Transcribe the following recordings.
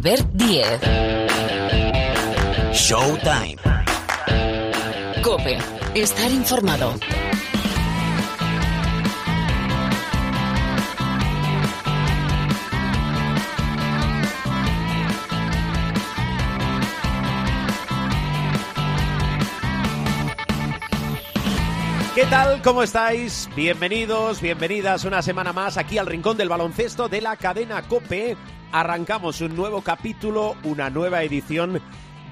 Albert Diez. Showtime. Cope. Estar informado. ¿Qué tal? ¿Cómo estáis? Bienvenidos, bienvenidas una semana más aquí al Rincón del Baloncesto de la cadena Cope. Arrancamos un nuevo capítulo, una nueva edición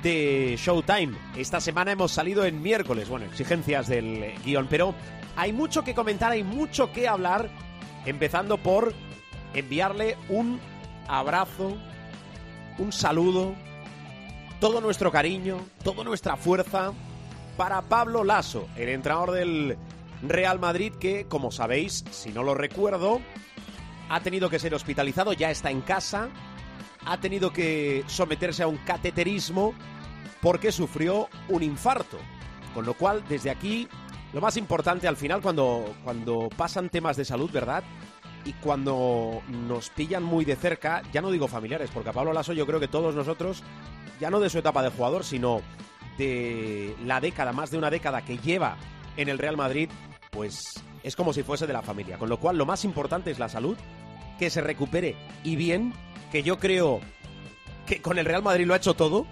de Showtime. Esta semana hemos salido en miércoles, bueno, exigencias del guion, pero hay mucho que comentar, hay mucho que hablar, empezando por enviarle un abrazo, un saludo, todo nuestro cariño, toda nuestra fuerza para Pablo Lasso, el entrenador del Real Madrid que, como sabéis, si no lo recuerdo, ha tenido que ser hospitalizado, ya está en casa, ha tenido que someterse a un cateterismo porque sufrió un infarto. Con lo cual, desde aquí, lo más importante al final, cuando, cuando pasan temas de salud, ¿verdad? Y cuando nos pillan muy de cerca, ya no digo familiares, porque a Pablo Lasso yo creo que todos nosotros, ya no de su etapa de jugador, sino de la década, más de una década que lleva en el Real Madrid, pues es como si fuese de la familia. Con lo cual, lo más importante es la salud, que se recupere y bien, que yo creo que con el Real Madrid lo ha hecho todo,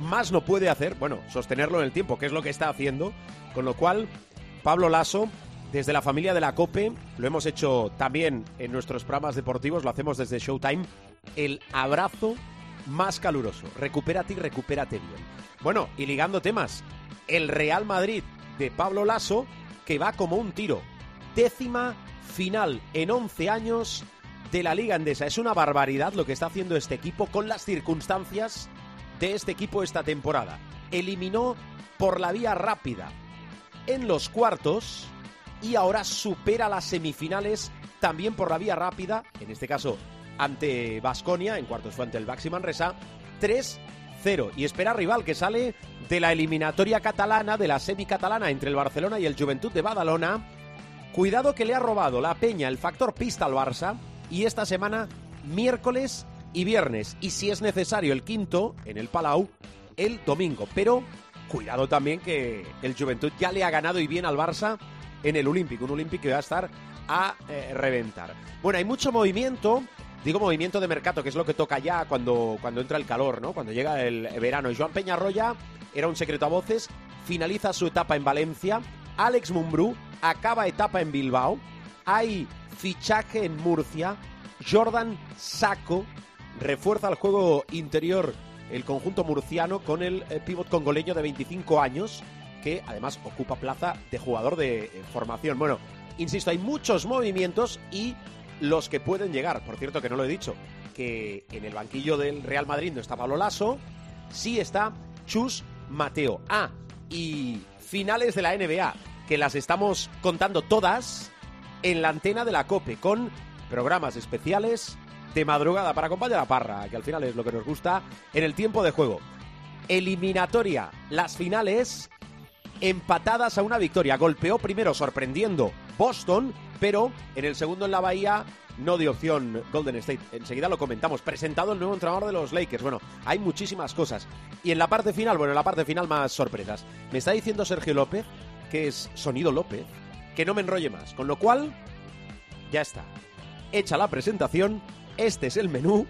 más no puede hacer, bueno, sostenerlo en el tiempo, que es lo que está haciendo. Con lo cual, Pablo Lasso, desde la familia de la COPE, lo hemos hecho también en nuestros programas deportivos, lo hacemos desde Showtime, el abrazo más caluroso. Recupérate y recupérate bien. Bueno, y ligando temas, el Real Madrid de Pablo Lasso, que va como un tiro. Décima final en 11 años de la Liga Endesa. Es una barbaridad lo que está haciendo este equipo con las circunstancias de este equipo esta temporada. Eliminó por la vía rápida en los cuartos y ahora supera las semifinales también por la vía rápida, en este caso ante Basconia, en cuartos fue ante el Baxi Manresa, 3-0. Y espera rival que sale de la eliminatoria catalana, de la semi-catalana entre el Barcelona y el Juventud de Badalona. Cuidado que le ha robado la Peña el factor pista al Barça y esta semana miércoles y viernes. Y si es necesario el quinto en el Palau, el domingo. Pero cuidado también que el Juventud ya le ha ganado y bien al Barça en el Olímpico. Un Olímpico que va a estar a eh, reventar. Bueno, hay mucho movimiento. Digo movimiento de mercado, que es lo que toca ya cuando, cuando entra el calor, ¿no? Cuando llega el verano. Y Joan Peñarroya era un secreto a voces, finaliza su etapa en Valencia. Alex Mumbrú acaba etapa en Bilbao. Hay fichaje en Murcia. Jordan Saco refuerza el juego interior el conjunto murciano con el eh, pívot congoleño de 25 años que además ocupa plaza de jugador de eh, formación. Bueno, insisto, hay muchos movimientos y los que pueden llegar. Por cierto, que no lo he dicho, que en el banquillo del Real Madrid no está Pablo Lasso, sí está Chus Mateo. Ah, y finales de la NBA, que las estamos contando todas en la antena de la COPE, con programas especiales de madrugada para acompañar a Parra, que al final es lo que nos gusta en el tiempo de juego. Eliminatoria, las finales empatadas a una victoria. Golpeó primero sorprendiendo Boston, pero en el segundo en la Bahía no dio opción Golden State. Enseguida lo comentamos. Presentado el nuevo entrenador de los Lakers. Bueno, hay muchísimas cosas. Y en la parte final, bueno, en la parte final más sorpresas. Me está diciendo Sergio López, que es Sonido López, que no me enrolle más. Con lo cual, ya está. Hecha la presentación, este es el menú.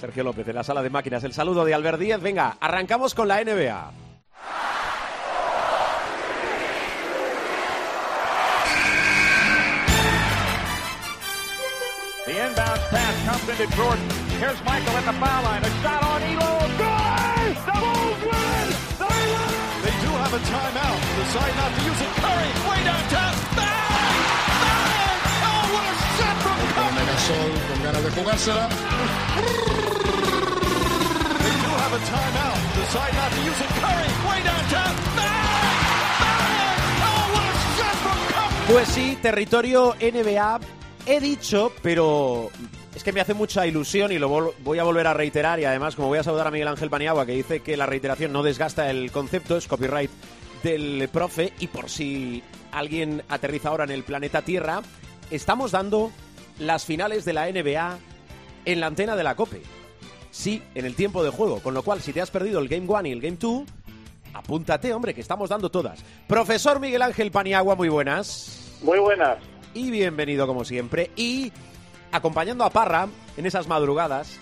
Sergio López de la sala de máquinas. El saludo de Albert Díez. Venga, arrancamos con la NBA. Jordan. Here's Michael at the foul line. Shot. A timeout. Decide not to use it. Curry, way downtown. Bang! Bang! Oh, what a shot from Curry! Gasol con ganas de jugársela. They do have a timeout. Decide not to use it. Curry, way downtown. Bang! Bang! Oh, what a shot from Curry! Pues sí, territorio NBA. He dicho, pero es que me hace mucha ilusión y lo voy a volver a reiterar y además como voy a saludar a Miguel Ángel Paniagua que dice que la reiteración no desgasta el concepto, es copyright del profe y por si alguien aterriza ahora en el planeta Tierra, estamos dando las finales de la NBA en la antena de la COPE. Sí, en el tiempo de juego. Con lo cual, si te has perdido el Game One y el Game 2, apúntate, hombre, que estamos dando todas. Profesor Miguel Ángel Paniagua, muy buenas. Muy buenas. Y bienvenido como siempre. Y acompañando a Parra en esas madrugadas,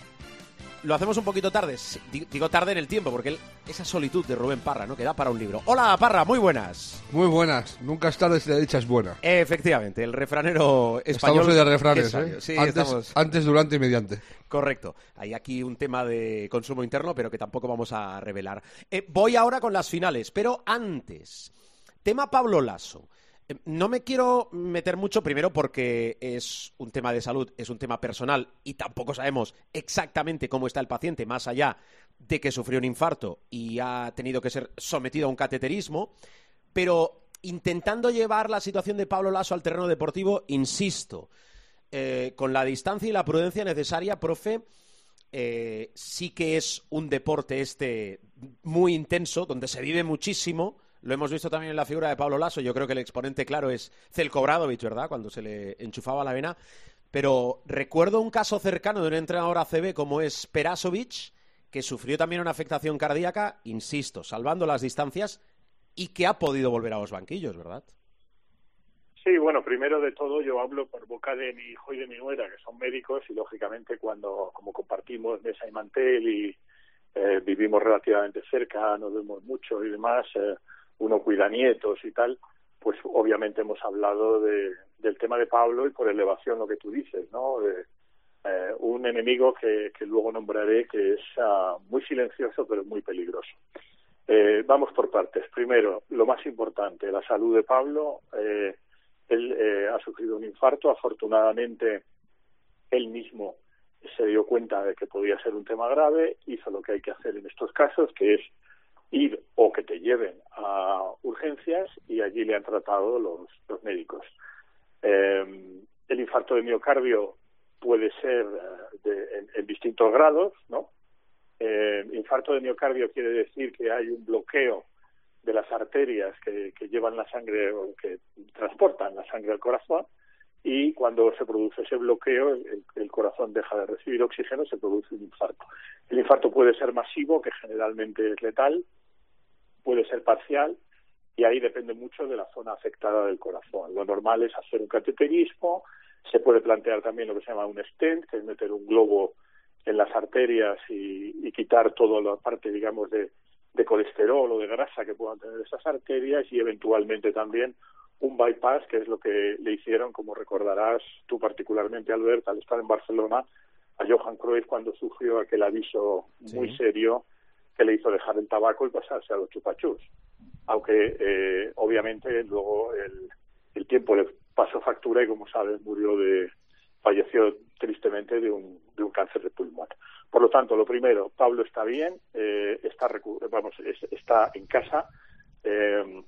lo hacemos un poquito tarde. Digo tarde en el tiempo, porque esa solitud de Rubén Parra, ¿no? Que da para un libro. Hola, Parra, muy buenas. Muy buenas. Nunca es tarde si la dicha es buena. Efectivamente, el refranero español. Estamos hoy de refranes, ¿eh? Sí, antes, estamos... antes, durante y mediante. Correcto. Hay aquí un tema de consumo interno, pero que tampoco vamos a revelar. Eh, voy ahora con las finales, pero antes. Tema Pablo Lasso. No me quiero meter mucho, primero porque es un tema de salud, es un tema personal y tampoco sabemos exactamente cómo está el paciente, más allá de que sufrió un infarto y ha tenido que ser sometido a un cateterismo, pero intentando llevar la situación de Pablo Lasso al terreno deportivo, insisto, eh, con la distancia y la prudencia necesaria, profe, eh, sí que es un deporte este muy intenso, donde se vive muchísimo, lo hemos visto también en la figura de Pablo Lasso. Yo creo que el exponente claro es Celko Bradovic, ¿verdad? Cuando se le enchufaba la vena. Pero recuerdo un caso cercano de un entrenador ACB como es Perasovic, que sufrió también una afectación cardíaca, insisto, salvando las distancias, y que ha podido volver a los banquillos, ¿verdad? Sí, bueno, primero de todo yo hablo por boca de mi hijo y de mi nuera, que son médicos, y lógicamente cuando, como compartimos mesa y mantel y eh, vivimos relativamente cerca, nos vemos mucho y demás, eh, uno cuida nietos y tal, pues obviamente hemos hablado de, del tema de Pablo y por elevación lo que tú dices, ¿no? Eh, un enemigo que, que, luego nombraré que es uh, muy silencioso pero muy peligroso. Eh, vamos por partes. Primero, lo más importante, la salud de Pablo. Eh, él eh, ha sufrido un infarto. Afortunadamente, él mismo se dio cuenta de que podía ser un tema grave, hizo lo que hay que hacer en estos casos, que es ir o que te lleven a urgencias y allí le han tratado los, médicos. Eh, el infarto de miocardio puede ser eh, de, en, distintos grados, ¿no? Eh, infarto de miocardio quiere decir que hay un bloqueo de las arterias que, que llevan la sangre o que transportan la sangre al corazón y cuando se produce ese bloqueo el, el, corazón deja de recibir oxígeno se produce un infarto. El infarto puede ser masivo, que generalmente es letal, puede ser parcial y ahí depende mucho de la zona afectada del corazón. Lo normal es hacer un cateterismo, se puede plantear también lo que se llama un stent, que es meter un globo en las arterias y, y quitar toda la parte, digamos, de, de colesterol o de grasa que puedan tener esas arterias y eventualmente también un bypass, que es lo que le hicieron, como recordarás tú particularmente, Albert, al estar en Barcelona, a Johan Cruyff cuando sufrió aquel aviso sí. muy serio que le hizo dejar el tabaco y pasarse a los chupachus. Aunque, eh, obviamente, luego el, tiempo le pasó factura y, como sabes, murió de, falleció tristemente de un, de un cáncer de pulmón. Por lo tanto, lo primero, Pablo está bien, eh, está, vamos, es, está en casa, eh,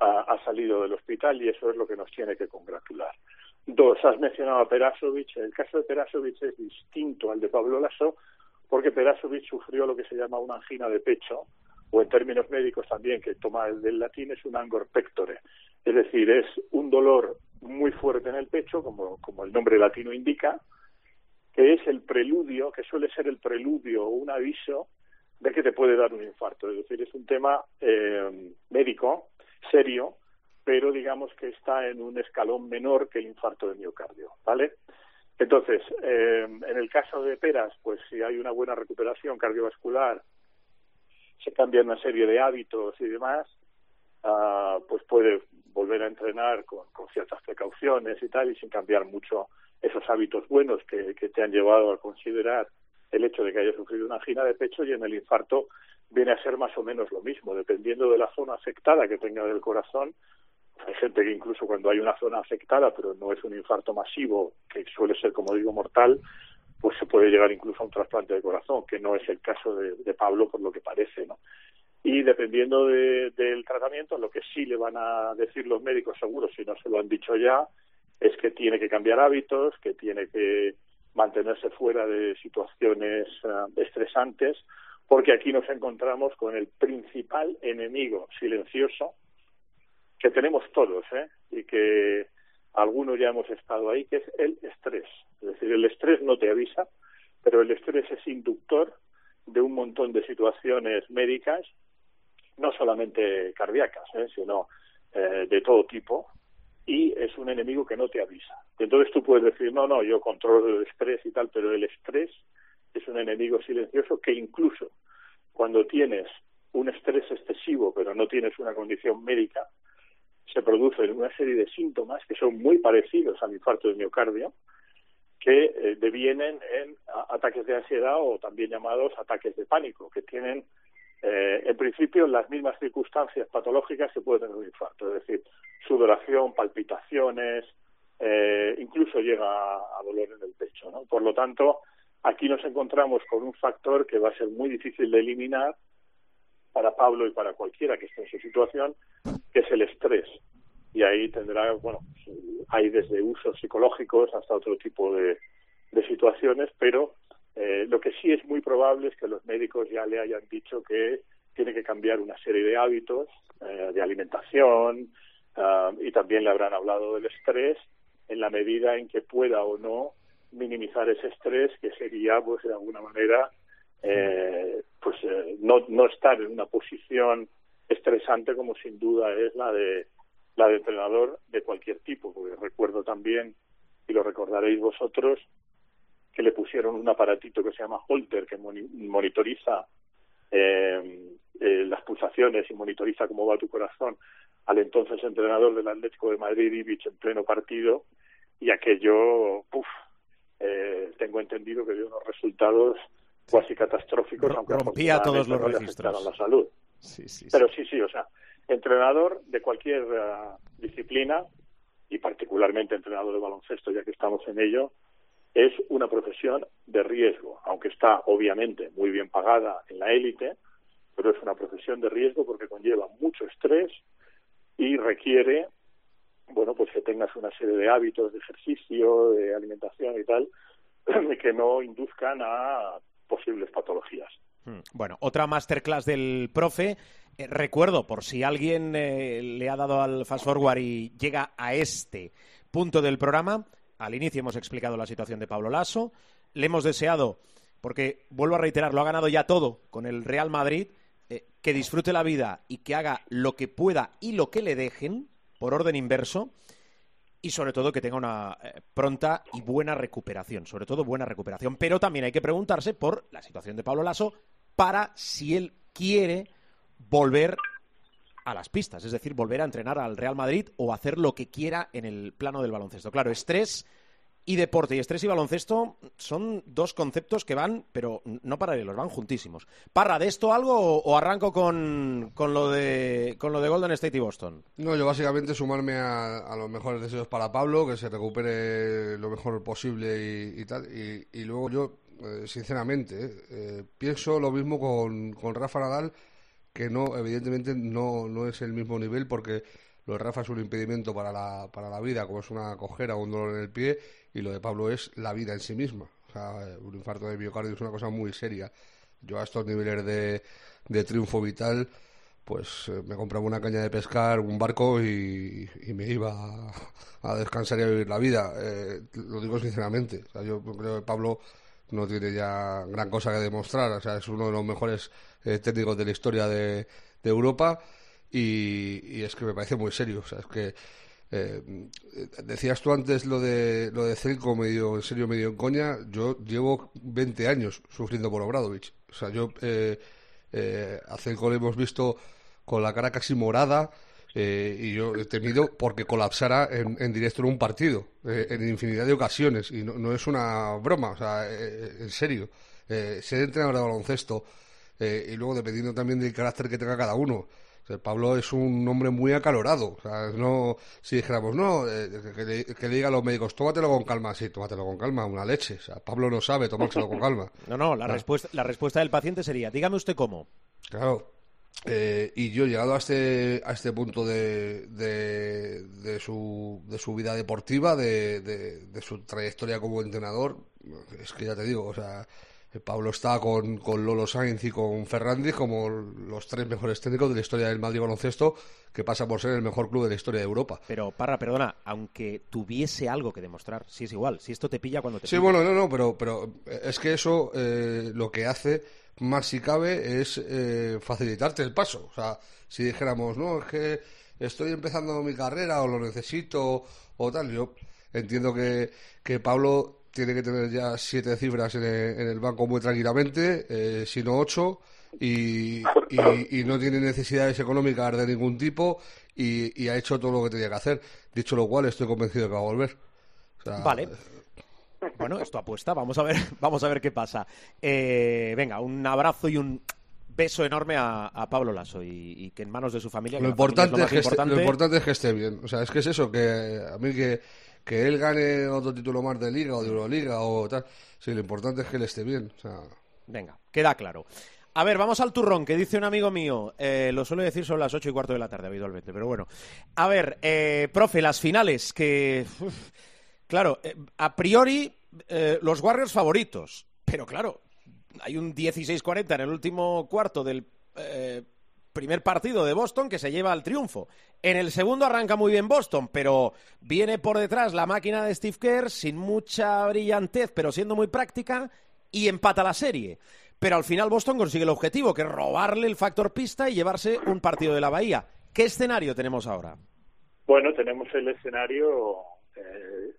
ha, ha, salido del hospital y eso es lo que nos tiene que congratular. Dos, has mencionado a Perasovic. El caso de Perasovic es distinto al de Pablo Lasso porque Perasovic sufrió lo que se llama una angina de pecho, o en términos médicos también, que toma el del latín, es un angor pectore. Es decir, es un dolor muy fuerte en el pecho, como, como el nombre latino indica, que es el preludio, que suele ser el preludio o un aviso de que te puede dar un infarto. Es decir, es un tema eh, médico, serio, pero digamos que está en un escalón menor que el infarto de miocardio, ¿vale? Entonces, eh, en el caso de Peras, pues si hay una buena recuperación cardiovascular, se cambian una serie de hábitos y demás, uh, pues puede volver a entrenar con, ciertas precauciones y tal, y sin cambiar mucho esos hábitos buenos que, que te han llevado a considerar el hecho de que haya sufrido una angina de pecho y en el infarto viene a ser más o menos lo mismo, dependiendo de la zona afectada que tenga del corazón, hay gente que incluso cuando hay una zona afectada, pero no es un infarto masivo, que suele ser, como digo, mortal, pues se puede llegar incluso a un trasplante de corazón, que no es el caso de, Pablo por lo que parece, ¿no? Y dependiendo de, del tratamiento, lo que sí le van a decir los médicos seguros, si no se lo han dicho ya, es que tiene que cambiar hábitos, que tiene que mantenerse fuera de situaciones uh, estresantes, porque aquí nos encontramos con el principal enemigo silencioso que tenemos todos, ¿eh? Y que algunos ya hemos estado ahí, que es el estrés. Es decir, el estrés no te avisa, pero el estrés es inductor de un montón de situaciones médicas, no solamente cardíacas, ¿eh? sino eh, de todo tipo, y es un enemigo que no te avisa. Entonces tú puedes decir, no, no, yo controlo el estrés y tal, pero el estrés es un enemigo silencioso que incluso cuando tienes un estrés excesivo, pero no tienes una condición médica, se producen una serie de síntomas que son muy parecidos al infarto de miocardio, que eh, devienen en ataques de ansiedad o también llamados ataques de pánico, que tienen eh, en principio las mismas circunstancias patológicas que puede tener un infarto, es decir, sudoración, palpitaciones, eh, incluso llega a, a dolor en el pecho. ¿no? Por lo tanto, aquí nos encontramos con un factor que va a ser muy difícil de eliminar para Pablo y para cualquiera que esté en su situación, que es el estrés. Y ahí tendrá, bueno, hay desde usos psicológicos hasta otro tipo de, de situaciones, pero eh, lo que sí es muy probable es que los médicos ya le hayan dicho que tiene que cambiar una serie de hábitos eh, de alimentación uh, y también le habrán hablado del estrés en la medida en que pueda o no minimizar ese estrés que sería pues de alguna manera eh, pues eh, no, no estar en una posición estresante como sin duda es la de la de entrenador de cualquier tipo porque recuerdo también y lo recordaréis vosotros que le pusieron un aparatito que se llama Holter que monitoriza eh, eh, las pulsaciones y monitoriza cómo va tu corazón. Al entonces entrenador del Atlético de Madrid Ibic en pleno partido y aquello puf, eh, tengo entendido que dio unos resultados cuasi catastróficos, aunque rompía todos los no registros. la salud. Sí, sí, Pero sí, sí, o sea, entrenador de cualquier uh, disciplina y particularmente entrenador de baloncesto, ya que estamos en ello, es una profesión de riesgo, aunque está obviamente muy bien pagada en la élite, pero es una profesión de riesgo porque conlleva mucho estrés y requiere, bueno, pues que tengas una serie de hábitos de ejercicio, de alimentación y tal, que no induzcan a posibles patologías. Hmm. Bueno, otra masterclass del profe. Eh, recuerdo, por si alguien eh, le ha dado al fast forward y llega a este punto del programa, al inicio hemos explicado la situación de Pablo Lasso, le hemos deseado, porque vuelvo a reiterar, lo ha ganado ya todo con el Real Madrid, eh, que disfrute la vida y que haga lo que pueda y lo que le dejen, por orden inverso, y sobre todo que tenga una eh, pronta y buena recuperación, sobre todo buena recuperación. Pero también hay que preguntarse por la situación de Pablo Lasso para si él quiere volver a las pistas, es decir, volver a entrenar al Real Madrid o hacer lo que quiera en el plano del baloncesto. Claro, estrés y deporte y estrés y baloncesto son dos conceptos que van, pero no paralelos, van juntísimos. Parra, ¿de esto algo o, arranco con, con, lo de, con lo de Golden State y Boston? No, yo básicamente sumarme a, a los mejores deseos para Pablo, que se recupere lo mejor posible y, y tal. Y, y, luego yo, eh, sinceramente, eh, pienso lo mismo con, con Rafa Nadal, que no, evidentemente no, no es el mismo nivel porque lo de Rafa es un impedimento para la, para la vida, como es una cojera o un dolor en el pie, y lo de Pablo es la vida en sí misma. Un infarto de miocardio es una cosa muy seria. Yo a estos niveles de, de triunfo vital, pues eh, me compraba una caña de pescar, un barco y, y me iba a, a, descansar y a vivir la vida. Eh, lo digo sinceramente. Yo creo que Pablo no tiene ya gran cosa que demostrar. O sea, es uno de los mejores eh, técnicos de la historia de, de Europa y, es que me parece muy serio. Es que eh, decías tú antes lo de lo de Celco medio en serio, medio en coña. Yo llevo 20 años sufriendo por Obradovich. O sea, yo eh, eh, a Celco lo hemos visto con la cara casi morada. Eh, y yo he temido porque colapsara en, directo en un partido, eh, en infinidad de ocasiones, y no, no es una broma, o sea, eh, en serio. ser entrenador de baloncesto, y luego dependiendo también del carácter que tenga cada uno. Pablo es un hombre muy acalorado. O sea, no, si dijéramos, no, que le, que, le, diga a los médicos, tómatelo con calma. Sí, tómatelo con calma, una leche. O sea, Pablo no sabe tomárselo con calma. No, no, la, respuesta, la respuesta del paciente sería, dígame usted cómo. Claro. Eh, y yo llegado a este a este punto de, de, de, su, de su vida deportiva, de, de, de, su trayectoria como entrenador, es que ya te digo, o sea, Pablo está con, con Lolo Sainz y con Ferrandi como los tres mejores técnicos de la historia del Madrid baloncesto, que pasa por ser el mejor club de la historia de Europa. Pero, Parra, perdona, aunque tuviese algo que demostrar, si es igual, si esto te pilla cuando te Sí, bueno, no, no, pero, pero es que eso eh, lo que hace más si cabe es eh, facilitarte el paso. O sea, si dijéramos, no, es que estoy empezando mi carrera o lo necesito o tal, yo entiendo que, que Pablo tiene que tener ya siete cifras en el, banco muy tranquilamente, eh, sino ocho, y, y, no tiene necesidades económicas de ningún tipo y, ha hecho todo lo que tenía que hacer. Dicho lo cual, estoy convencido de que va a volver. vale. Bueno, esto apuesta, vamos a ver, vamos a ver qué pasa. Eh, venga, un abrazo y un beso enorme a, Pablo Lasso y, que en manos de su familia. Lo, importante, es, que lo importante es que esté bien. O sea, es que es eso, que a mí que que él gane otro título más de Liga o de Euroliga o tal. Sí, lo importante es que él esté bien. Venga, queda claro. A ver, vamos al turrón, que dice un amigo mío. Eh, lo suelo decir son las ocho y cuarto de la tarde, habitualmente, pero bueno. A ver, eh, profe, las finales, que. claro, eh, a priori, los Warriors favoritos. Pero claro, hay un 16-40 en el último cuarto del primer partido de Boston que se lleva al triunfo. En el segundo arranca muy bien Boston, pero viene por detrás la máquina de Steve Kerr sin mucha brillantez, pero siendo muy práctica y empata la serie. Pero al final Boston consigue el objetivo, que es robarle el factor pista y llevarse un partido de la Bahía. ¿Qué escenario tenemos ahora? Bueno, tenemos el escenario, eh,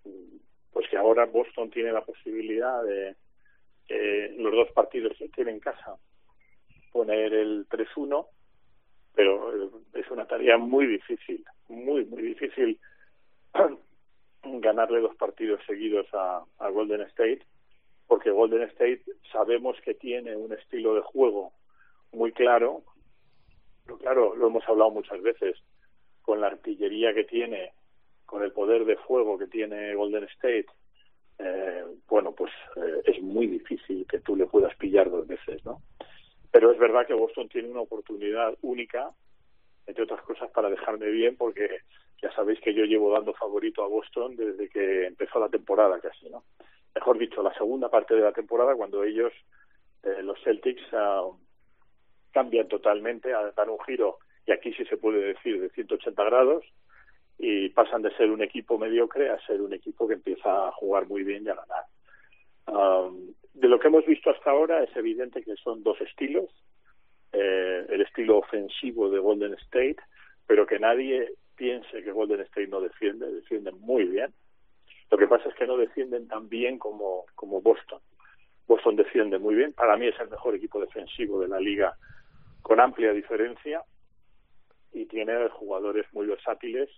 pues que ahora Boston tiene la posibilidad de los dos partidos que tiene en casa poner el 3-1 pero eh, es una tarea muy difícil, muy, muy difícil ganarle dos partidos seguidos a, Golden State, porque Golden State sabemos que tiene un estilo de juego muy claro, pero claro, lo hemos hablado muchas veces, con la artillería que tiene, con el poder de fuego que tiene Golden State, eh, bueno, pues eh, es muy difícil que tú le puedas pillar dos veces, ¿no? Pero es verdad que Boston tiene una oportunidad única, entre otras cosas, para dejarme bien, porque ya sabéis que yo llevo dando favorito a Boston desde que empezó la temporada casi, ¿no? Mejor dicho, la segunda parte de la temporada, cuando ellos, eh, los Celtics, ah, cambian totalmente, a dar un giro, y aquí sí se puede decir, de 180 grados, y pasan de ser un equipo mediocre a ser un equipo que empieza a jugar muy bien y a ganar. Um, de lo que hemos visto hasta ahora es evidente que son dos estilos, eh, el estilo ofensivo de Golden State, pero que nadie piense que Golden State no defiende, defienden muy bien. Lo que pasa es que no defienden tan bien como, como Boston. Boston defiende muy bien, para mí es el mejor equipo defensivo de la liga con amplia diferencia y tiene jugadores muy versátiles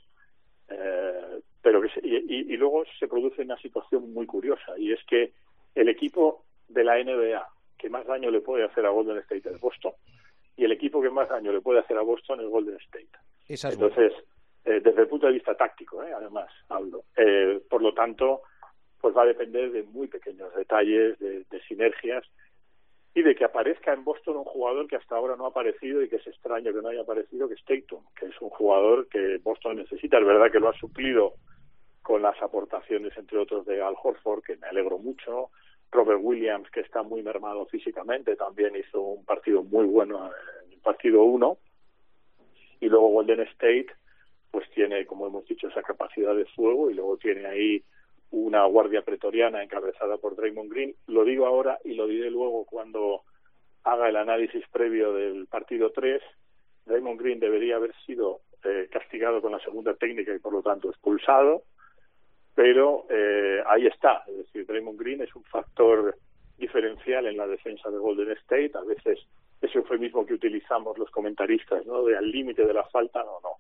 eh, pero que y, y, luego se produce una situación muy curiosa y es que el equipo de la NBA que más daño le puede hacer a Golden State es Boston y el equipo que más daño le puede hacer a Boston es Golden State. Entonces, eh, desde el punto de vista táctico, eh, además, hablo. Eh, por lo tanto, pues va a depender de muy pequeños detalles, de, sinergias y de que aparezca en Boston un jugador que hasta ahora no ha aparecido y que es extraño que no haya aparecido, que es Tatum, que es un jugador que Boston necesita. Es verdad que lo ha suplido con las aportaciones, entre otros, de Al Horford, que me alegro mucho, Robert Williams, que está muy mermado físicamente, también hizo un partido muy bueno en el partido 1. Y luego Golden State, pues tiene, como hemos dicho, esa capacidad de fuego y luego tiene ahí una guardia pretoriana encabezada por Draymond Green. Lo digo ahora y lo diré luego cuando haga el análisis previo del partido 3. Draymond Green debería haber sido eh, castigado con la segunda técnica y por lo tanto expulsado pero eh, ahí está, es decir, Draymond Green es un factor diferencial en la defensa de Golden State, a veces ese eufemismo que utilizamos los comentaristas, ¿no? De al límite de la falta, no, no.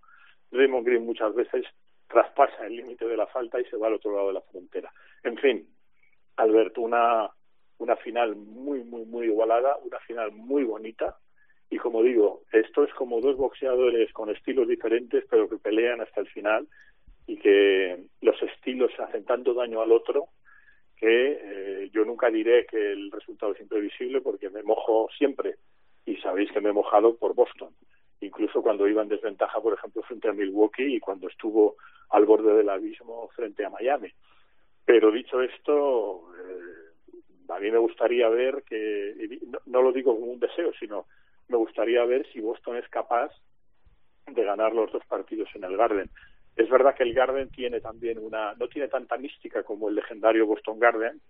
Draymond Green muchas veces traspasa el límite de la falta y se va al otro lado de la frontera. En fin, Alberto, una, una final muy, muy, muy igualada, una final muy bonita, y como digo, esto es como dos boxeadores con estilos diferentes, pero que pelean hasta el final y que los estilos hacen tanto daño al otro que eh, yo nunca diré que el resultado es imprevisible porque me mojo siempre. Y sabéis que me he mojado por Boston. Incluso cuando iba en desventaja por ejemplo frente a Milwaukee y cuando estuvo al borde del abismo frente a Miami. Pero dicho esto eh, a mí me gustaría ver que, no, lo digo como un deseo, sino me gustaría ver si Boston es capaz de ganar los dos partidos en el Garden. Es verdad que el Garden tiene también una, no tiene tanta mística como el legendario Boston Garden,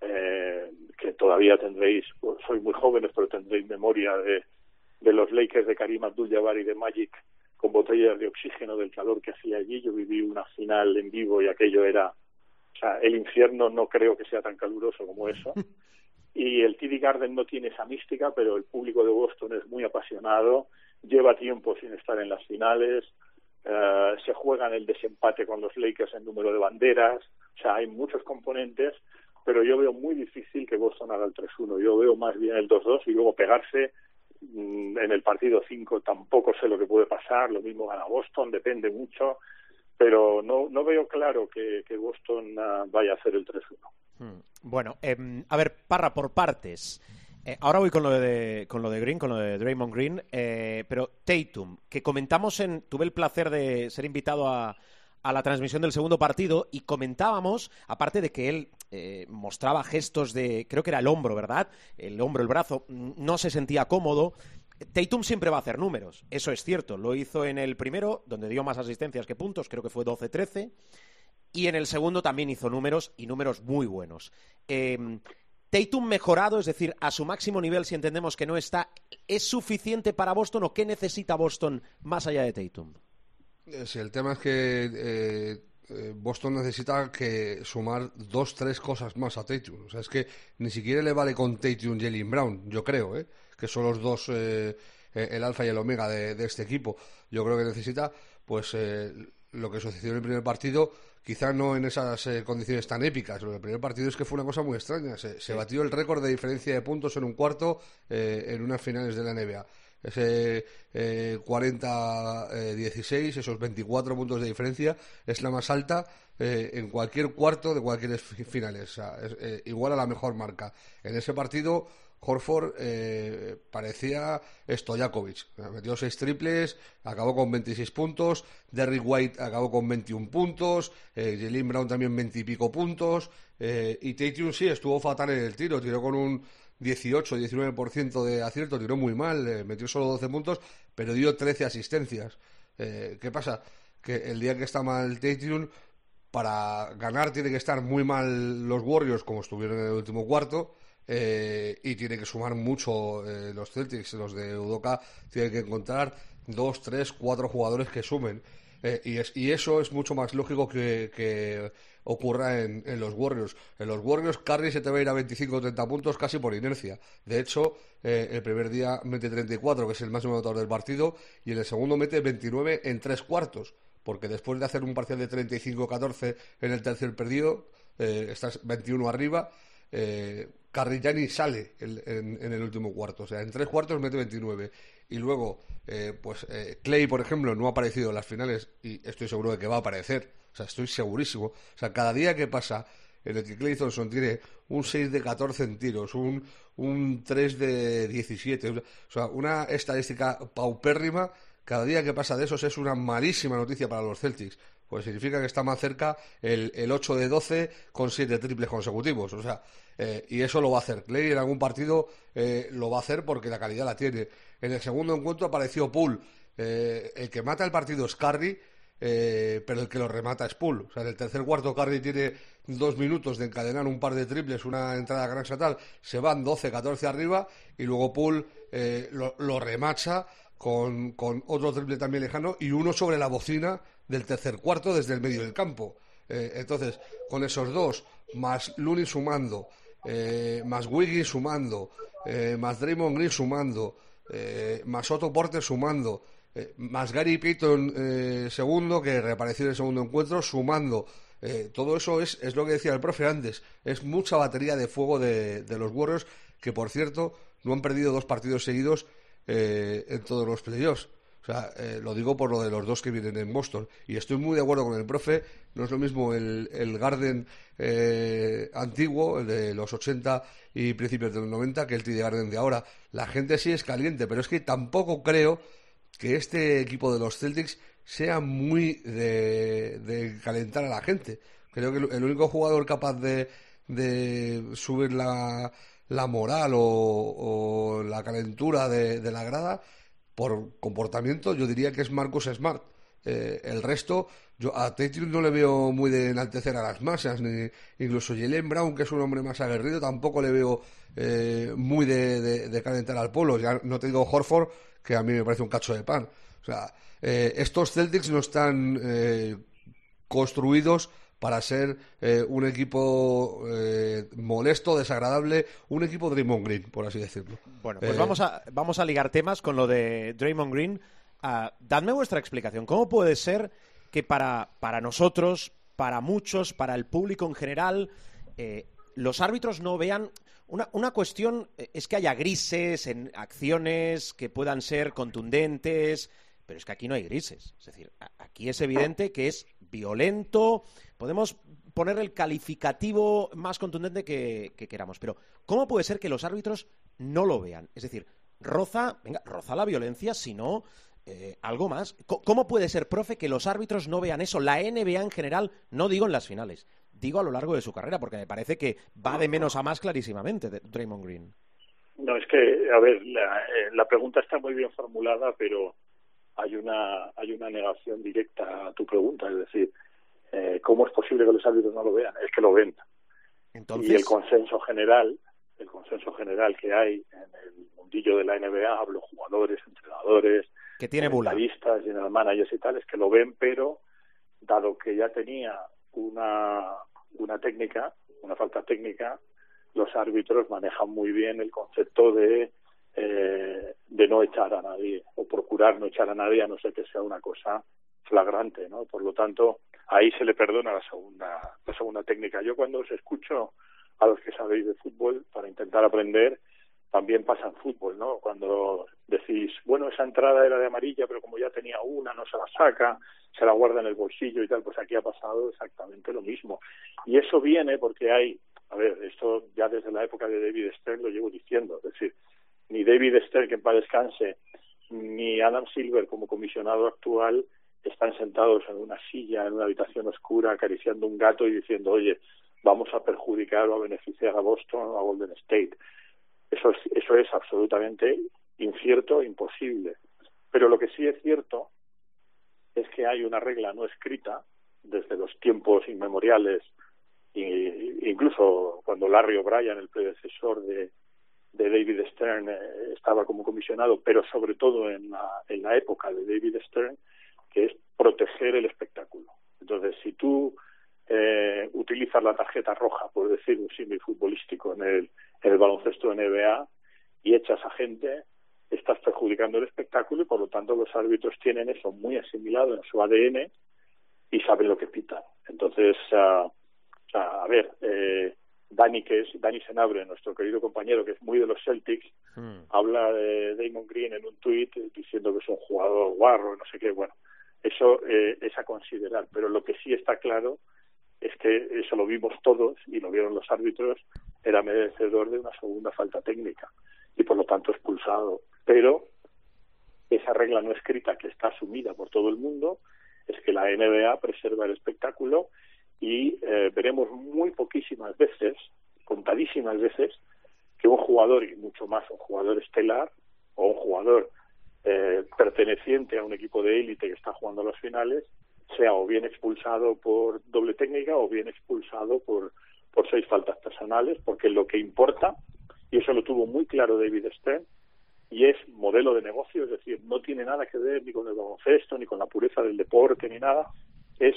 eh, que todavía tendréis, pues, sois muy jóvenes, pero tendréis memoria de, de los Lakers de Karim Abdul-Jabbar y de Magic con botellas de oxígeno del calor que hacía allí. Yo viví una final en vivo y aquello era, o sea, el infierno no creo que sea tan caluroso como eso. Y el TD Garden no tiene esa mística, pero el público de Boston es muy apasionado, lleva tiempo sin estar en las finales, eh, se juega en el desempate con los Lakers en número de banderas, o sea, hay muchos componentes, pero yo veo muy difícil que Boston haga el 3-1. Yo veo más bien el 2-2 y luego pegarse Mm, en el partido 5 tampoco sé lo que puede pasar, lo mismo gana Boston, depende mucho, pero no, no veo claro que, Boston ah, vaya a hacer el 3-1. Hmm. Bueno, em, a ver, parra por partes. Eh, ahora voy con lo de con lo de Green, con lo de Draymond Green, eh, pero Tatum, que comentamos en, tuve el placer de ser invitado a, a la transmisión del segundo partido y comentábamos, aparte de que él eh, mostraba gestos de, creo que era el hombro, ¿verdad? El hombro, el brazo, no se sentía cómodo. Tatum siempre va a hacer números, eso es cierto. Lo hizo en el primero, donde dio más asistencias que puntos, creo que fue 12-13. Y en el segundo también hizo números y números muy buenos. Eh, Tatum mejorado, es decir, a su máximo nivel, si entendemos que no está, ¿es suficiente para Boston o qué necesita Boston más allá de Tatum? Eh, sí, el tema es que eh, eh, Boston necesita que sumar dos, tres cosas más a Tatum. O sea, es que ni siquiera le vale con Tatum y Jalen Brown, yo creo, ¿eh? que son los dos, el alfa y el omega de, este equipo. Yo creo que necesita, pues, lo que sucedió en el primer partido, quizá no en esas condiciones tan épicas. Lo del primer partido es que fue una cosa muy extraña. Se, batió el récord de diferencia de puntos en un cuarto en unas finales de la NBA ese eh, 40-16, eh, esos 24 puntos de diferencia, es la más alta eh, en cualquier cuarto de cualquier finales. Eh, igual a la mejor marca. En ese partido, Horford parecía Stojakovic. Metió seis triples, acabó con 26 puntos. Derrick White acabó con 21 puntos. Jalen Brown también 20 y pico puntos. y Tatum sí estuvo fatal en el tiro, tiró con un 18-19% de acierto, tiró muy mal, eh, metió solo 12 puntos, pero dio 13 asistencias. Eh, ¿Qué pasa? Que el día que está mal Tatum, para ganar tiene que estar muy mal los Warriors, como estuvieron en el último cuarto, eh, y tiene que sumar mucho los Celtics, los de Udoka, tienen que encontrar dos, tres, cuatro jugadores que sumen. y, y, eso es mucho más lógico que, ocurra en, los Warriors. En los Warriors, Curry se te va a ir a 25 o 30 puntos casi por inercia. De hecho, eh, el primer día mete 34, que es el máximo anotador del partido, y en el segundo mete 29 en tres cuartos. Porque después de hacer un parcial de 35-14 en el tercer perdido, eh, estás 21 arriba, eh, Curry ya ni sale en, en, el último cuarto. O sea, en tres cuartos mete 29. Y luego, eh, pues Clay, por ejemplo, no ha aparecido en las finales y estoy seguro de que va a aparecer o sea, estoy segurísimo. O sea, cada día que pasa en el que Clay Thompson tiene un 6 de 14 en tiros, un, un 3 de 17, o sea, una estadística paupérrima, cada día que pasa de esos es una malísima noticia para los Celtics. Pues significa que está más cerca el, el 8 de 12 con 7 triples consecutivos. O sea, eh, y eso lo va a hacer. Clay en algún partido eh, lo va a hacer porque la calidad la tiene. En el segundo encuentro apareció Poole. Eh, el que mata el partido es Curry pero el que lo remata es Pool. O sea, en el tercer cuarto Curry tiene dos minutos de encadenar un par de triples, una entrada gran tal, se van 12, 14 arriba y luego Pool eh, lo, remacha con, otro triple también lejano y uno sobre la bocina del tercer cuarto desde el medio del campo. Entonces, con esos dos, más Looney sumando, más Wiggins sumando, más Draymond Green sumando, más Otto Porter sumando, eh, más Gary Payton eh, segundo, que reapareció en el segundo encuentro, sumando. Eh, todo eso es, es, lo que decía el profe antes. Es mucha batería de fuego de, los Warriors, que por cierto no han perdido dos partidos seguidos en todos los playoffs. O sea, lo digo por lo de los dos que vienen en Boston. Y estoy muy de acuerdo con el profe. No es lo mismo el, el Garden antiguo, el de los 80 y principios de los 90, que el TD Garden de ahora. La gente sí es caliente, pero es que tampoco creo que este equipo de los Celtics sea muy de, calentar a la gente. Creo que el único jugador capaz de, de subir la, la moral o, la calentura de, la grada, por comportamiento yo diría que es Marcus Smart. Eh, el resto, yo a Tatum no le veo muy de enaltecer a las masas, ni incluso Jalen Brown, que es un hombre más aguerrido, tampoco le veo eh, muy de, calentar al pueblo. Ya no te digo Horford, que a mí me parece un cacho de pan. O sea, eh, estos Celtics no están construidos para ser eh, un equipo eh, molesto, desagradable, un equipo Draymond Green, por así decirlo. Bueno, pues eh, vamos, a, vamos a ligar temas con lo de Draymond Green. Uh, dadme vuestra explicación. ¿Cómo puede ser que para, para nosotros, para muchos, para el público en general, los árbitros no vean una, una, cuestión es que haya grises en acciones que puedan ser contundentes, pero es que aquí no hay grises. Es decir, aquí es evidente que es violento, podemos poner el calificativo más contundente que, queramos, pero ¿cómo puede ser que los árbitros no lo vean? Es decir, roza, venga, roza la violencia, si no, eh, algo más. ¿Cómo puede ser, profe, que los árbitros no vean eso? La NBA en general, no digo en las finales, digo a lo largo de su carrera, porque me parece que va de menos a más clarísimamente Draymond Green. No, es que, a ver, la, eh, la pregunta está muy bien formulada, pero hay una hay una negación directa a tu pregunta, es decir, eh, ¿cómo es posible que los árbitros no lo vean? Es que lo ven. Y el consenso general, el consenso general que hay en el mundillo de la NBA, hablo jugadores, entrenadores, que tiene y general managers y tal, es que lo ven, pero dado que ya tenía una una técnica, una falta técnica, los árbitros manejan muy bien el concepto de eh, de no echar a nadie o procurar no echar a nadie a no ser que sea una cosa flagrante, ¿no? Por lo tanto, ahí se le perdona la segunda, la segunda técnica. Yo cuando os escucho a los que sabéis de fútbol para intentar aprender, también pasa en fútbol, ¿no? Cuando decís, bueno, esa entrada era de amarilla, pero como ya tenía una, no se la saca, se la guarda en el bolsillo y tal, pues aquí ha pasado exactamente lo mismo. Y eso viene porque hay, a ver, esto ya desde la época de David Stern lo llevo diciendo, es decir, ni David Stern, que en paz descanse, ni Adam Silver como comisionado actual están sentados en una silla, en una habitación oscura, acariciando un gato y diciendo, oye, vamos a perjudicar o a beneficiar a Boston o a Golden State. Eso es, eso es absolutamente incierto e imposible. Pero lo que sí es cierto es que hay una regla no escrita desde los tiempos inmemoriales, incluso cuando Larry O'Brien, el predecesor de, de David Stern eh, estaba como comisionado, pero sobre todo en la, en la época de David Stern, que es proteger el espectáculo. Entonces, si tú eh, utilizas la tarjeta roja, por decir un símil futbolístico, en el, en el baloncesto NBA y echas a gente, estás perjudicando el espectáculo y por lo tanto los árbitros tienen eso muy asimilado en su ADN y saben lo que pitan. Entonces, uh, a ver, eh, Dani, que es Dani Senabre, nuestro querido compañero, que es muy de los Celtics, hmm. habla de Damon Green en un tuit diciendo que es un jugador guarro, no sé qué. Bueno, eso eh, es a considerar, pero lo que sí está claro es que eso lo vimos todos y lo vieron los árbitros, era merecedor de una segunda falta técnica y por lo tanto expulsado. Pero esa regla no escrita que está asumida por todo el mundo es que la NBA preserva el espectáculo y eh, veremos muy poquísimas veces, contadísimas veces, que un jugador, y mucho más un jugador estelar o un jugador eh, perteneciente a un equipo de élite que está jugando a las finales, sea o bien expulsado por doble técnica o bien expulsado por, por seis faltas personales, porque lo que importa, y eso lo tuvo muy claro David Stern, y es modelo de negocio, es decir, no tiene nada que ver ni con el baloncesto, ni con la pureza del deporte, ni nada, es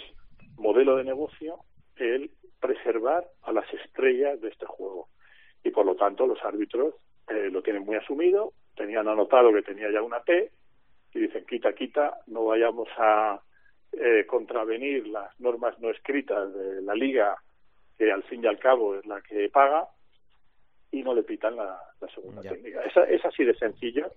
modelo de negocio el preservar a las estrellas de este juego. Y por lo tanto los árbitros eh, lo tienen muy asumido, tenían anotado que tenía ya una T y dicen quita, quita, no vayamos a eh, contravenir las normas no escritas de la liga, que al fin y al cabo es la que paga, y no le pitan la, segunda técnica. Es, así de sencillo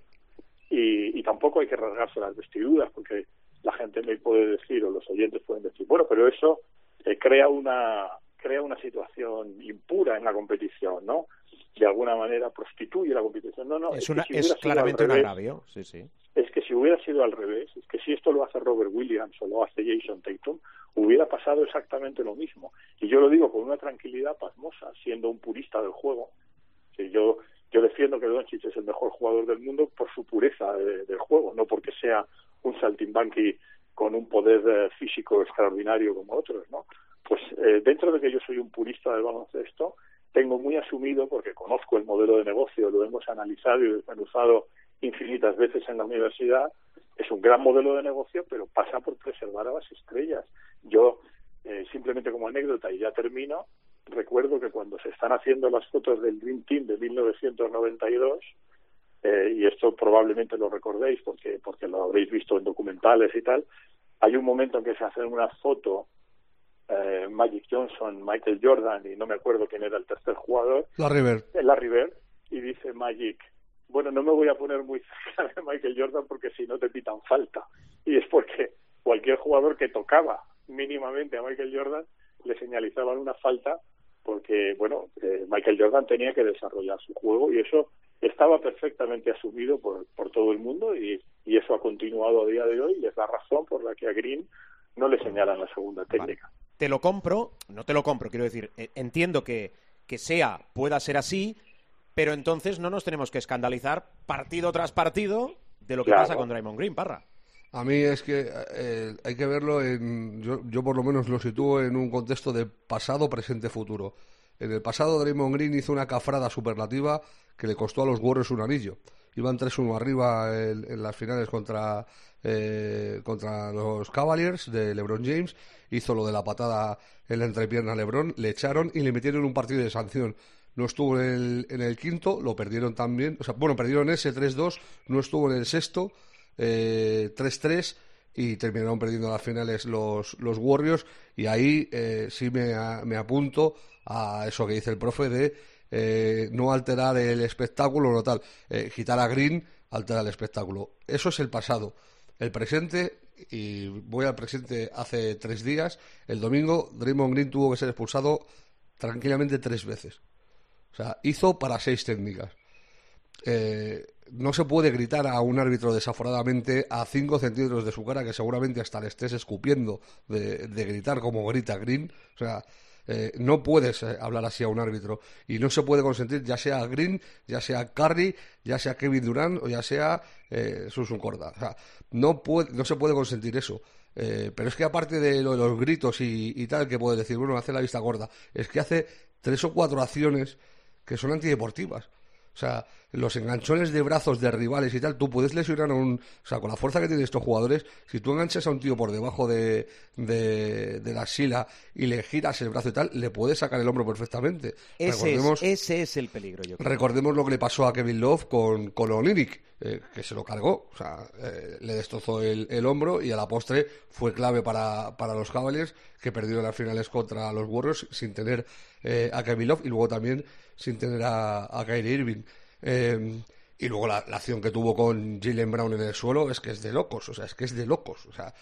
y, y tampoco hay que rasgarse las vestiduras porque la gente me puede decir o los oyentes pueden decir, bueno, pero eso eh, crea una crea una situación impura en la competición, ¿no? De alguna manera prostituye la competición. No, no. Es, es claramente un agravio, sí, sí. Es que si hubiera sido al revés, es que si esto lo hace Robert Williams o lo hace Jason Tatum, hubiera pasado exactamente lo mismo. Y yo lo digo con una tranquilidad pasmosa, siendo un purista del juego. Si yo yo defiendo que Doncic es el mejor jugador del mundo por su pureza del juego, no porque sea un saltimbanqui con un poder eh, físico extraordinario como otros, ¿no? Pues eh, dentro de que yo soy un purista del baloncesto, tengo muy asumido, porque conozco el modelo de negocio, lo hemos analizado y desmenuzado infinitas veces en la universidad, es un gran modelo de negocio, pero pasa por preservar a las estrellas. Yo, eh, simplemente como anécdota, y ya termino, recuerdo que cuando se están haciendo las fotos del Dream Team de 1992, eh, y esto probablemente lo recordéis porque, porque lo habréis visto en documentales y tal, hay un momento en que se hace una foto eh, Magic Johnson, Michael Jordan y no me acuerdo quién era el tercer jugador. La River. La River. Y dice Magic, bueno, no me voy a poner muy cerca de Michael Jordan porque si no te pitan falta. Y es porque cualquier jugador que tocaba mínimamente a Michael Jordan le señalizaban una falta porque, bueno, eh, Michael Jordan tenía que desarrollar su juego y eso estaba perfectamente asumido por, por todo el mundo y, y eso ha continuado a día de hoy y es la razón por la que a Green no le señalan la segunda técnica. Te lo compro, no te lo compro, quiero decir, eh, entiendo que, que sea, pueda ser así, pero entonces no nos tenemos que escandalizar partido tras partido de lo que Claro. pasa con Draymond Green, Parra. A mí es que eh, hay que verlo en. Yo, yo por lo menos lo sitúo en un contexto de pasado, presente, futuro. En el pasado, Draymond Green hizo una cafrada superlativa que le costó a los Warriors un anillo. Iban 3-1 arriba en, en las finales contra, eh, contra los Cavaliers de LeBron James. Hizo lo de la patada en la entrepierna a LeBron, le echaron y le metieron un partido de sanción. No estuvo en el, en el quinto, lo perdieron también. O sea, bueno, perdieron ese 3-2, no estuvo en el sexto eh, 3-3 y terminaron perdiendo las finales los, los Warriors y ahí eh, sí me, me apunto a eso que dice el profe de eh, no alterar el espectáculo no tal. Eh, quitar a Green altera el espectáculo. Eso es el pasado. El presente y voy al presente hace tres días el domingo Draymond Green tuvo que ser expulsado tranquilamente tres veces. O sea hizo para seis técnicas. Eh, no se puede gritar a un árbitro desaforadamente a 5 centímetros de su cara que seguramente hasta le estés escupiendo de, de gritar como grita Green. O sea, eh, no puedes eh, hablar así a un árbitro y no se puede consentir ya sea Green, ya sea Curry, ya sea Kevin Durant o ya sea eh, Susun Corda. O sea, no, puede, no se puede consentir eso. Eh, pero es que aparte de lo de los gritos y, tal, que puedes decir, bueno, hace la vista gorda, es que hace tres o cuatro acciones que son antideportivas. O sea, los enganchones de brazos de rivales y tal, tú puedes lesionar a un... O sea, con la fuerza que tienen estos jugadores, si tú enganchas a un tío por debajo de, de, de la sila y le giras el brazo y tal, le puedes sacar el hombro perfectamente. Ese es, ese es el peligro, yo creo. recordemos lo que le pasó a Kevin Love con, con Olynyk, eh, que se lo cargó. O sea, eh, le destrozó el, el hombro y a la postre fue clave para, para los Cavaliers, que perdieron las finales contra los Warriors sin tener eh, a Kevin Love y luego también sin tener a, a Kyrie Irving. Eh, y luego la, acción que tuvo con Jalen Brown en el suelo es que es de locos, o sea, es que es de locos. O sea,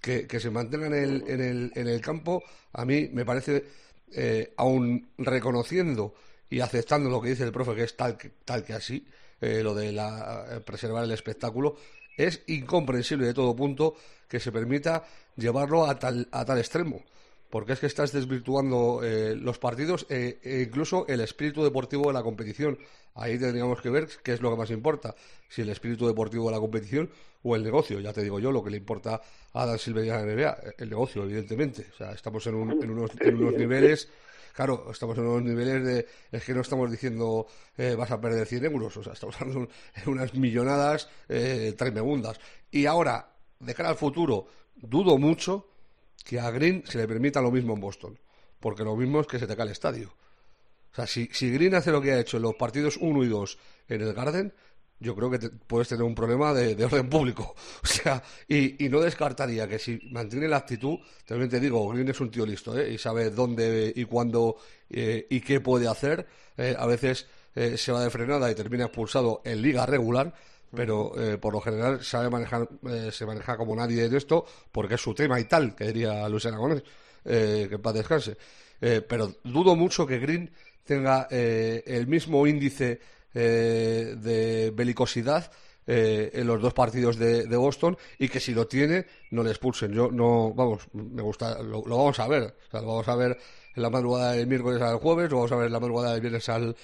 que, que se mantenga en el, en, el, en el campo, a mí me parece, eh, aún reconociendo y aceptando lo que dice el profe, que es tal tal que así, eh, lo de la, eh, preservar el espectáculo, es incomprensible de todo punto que se permita llevarlo a tal, a tal extremo. Porque es que estás desvirtuando eh, los partidos eh, e incluso el espíritu deportivo de la competición. Ahí tendríamos que ver qué es lo que más importa, si el espíritu deportivo de la competición o el negocio. Ya te digo yo lo que le importa a Dan Silver y a la NBA, el negocio, evidentemente. O sea, estamos en, un- en unos, en unos niveles Claro, estamos en unos niveles de. Es que no estamos diciendo eh, vas a perder 100 euros, o sea, estamos hablando en unas millonadas eh, tremendas. Y ahora, de cara al futuro, dudo mucho que a Green se le permita lo mismo en Boston, porque lo mismo es que se te cae el estadio. O sea, si, si Green hace lo que ha hecho en los partidos 1 y 2 en el Garden, yo creo que te- puedes tener un problema de, de orden público. O sea, y, y no descartaría que si mantiene la actitud, también te digo, Green es un tío listo, ¿eh? Y sabe dónde y cuándo eh, y qué puede hacer. Eh, a veces eh, se va de frenada y termina expulsado en liga regular, pero eh, por lo general sabe manejar, eh, se maneja como nadie en esto, porque es su tema y tal, que diría Luis Aragonés, eh, que en paz descanse. Eh, pero dudo mucho que Green tenga eh, el mismo índice eh, de belicosidad en los dos partidos de, de, Boston y que si lo tiene no le expulsen. Yo no, vamos, me gusta, lo, vamos a ver, lo vamos a ver en la madrugada del miércoles al jueves, lo vamos a ver en la madrugada del viernes al,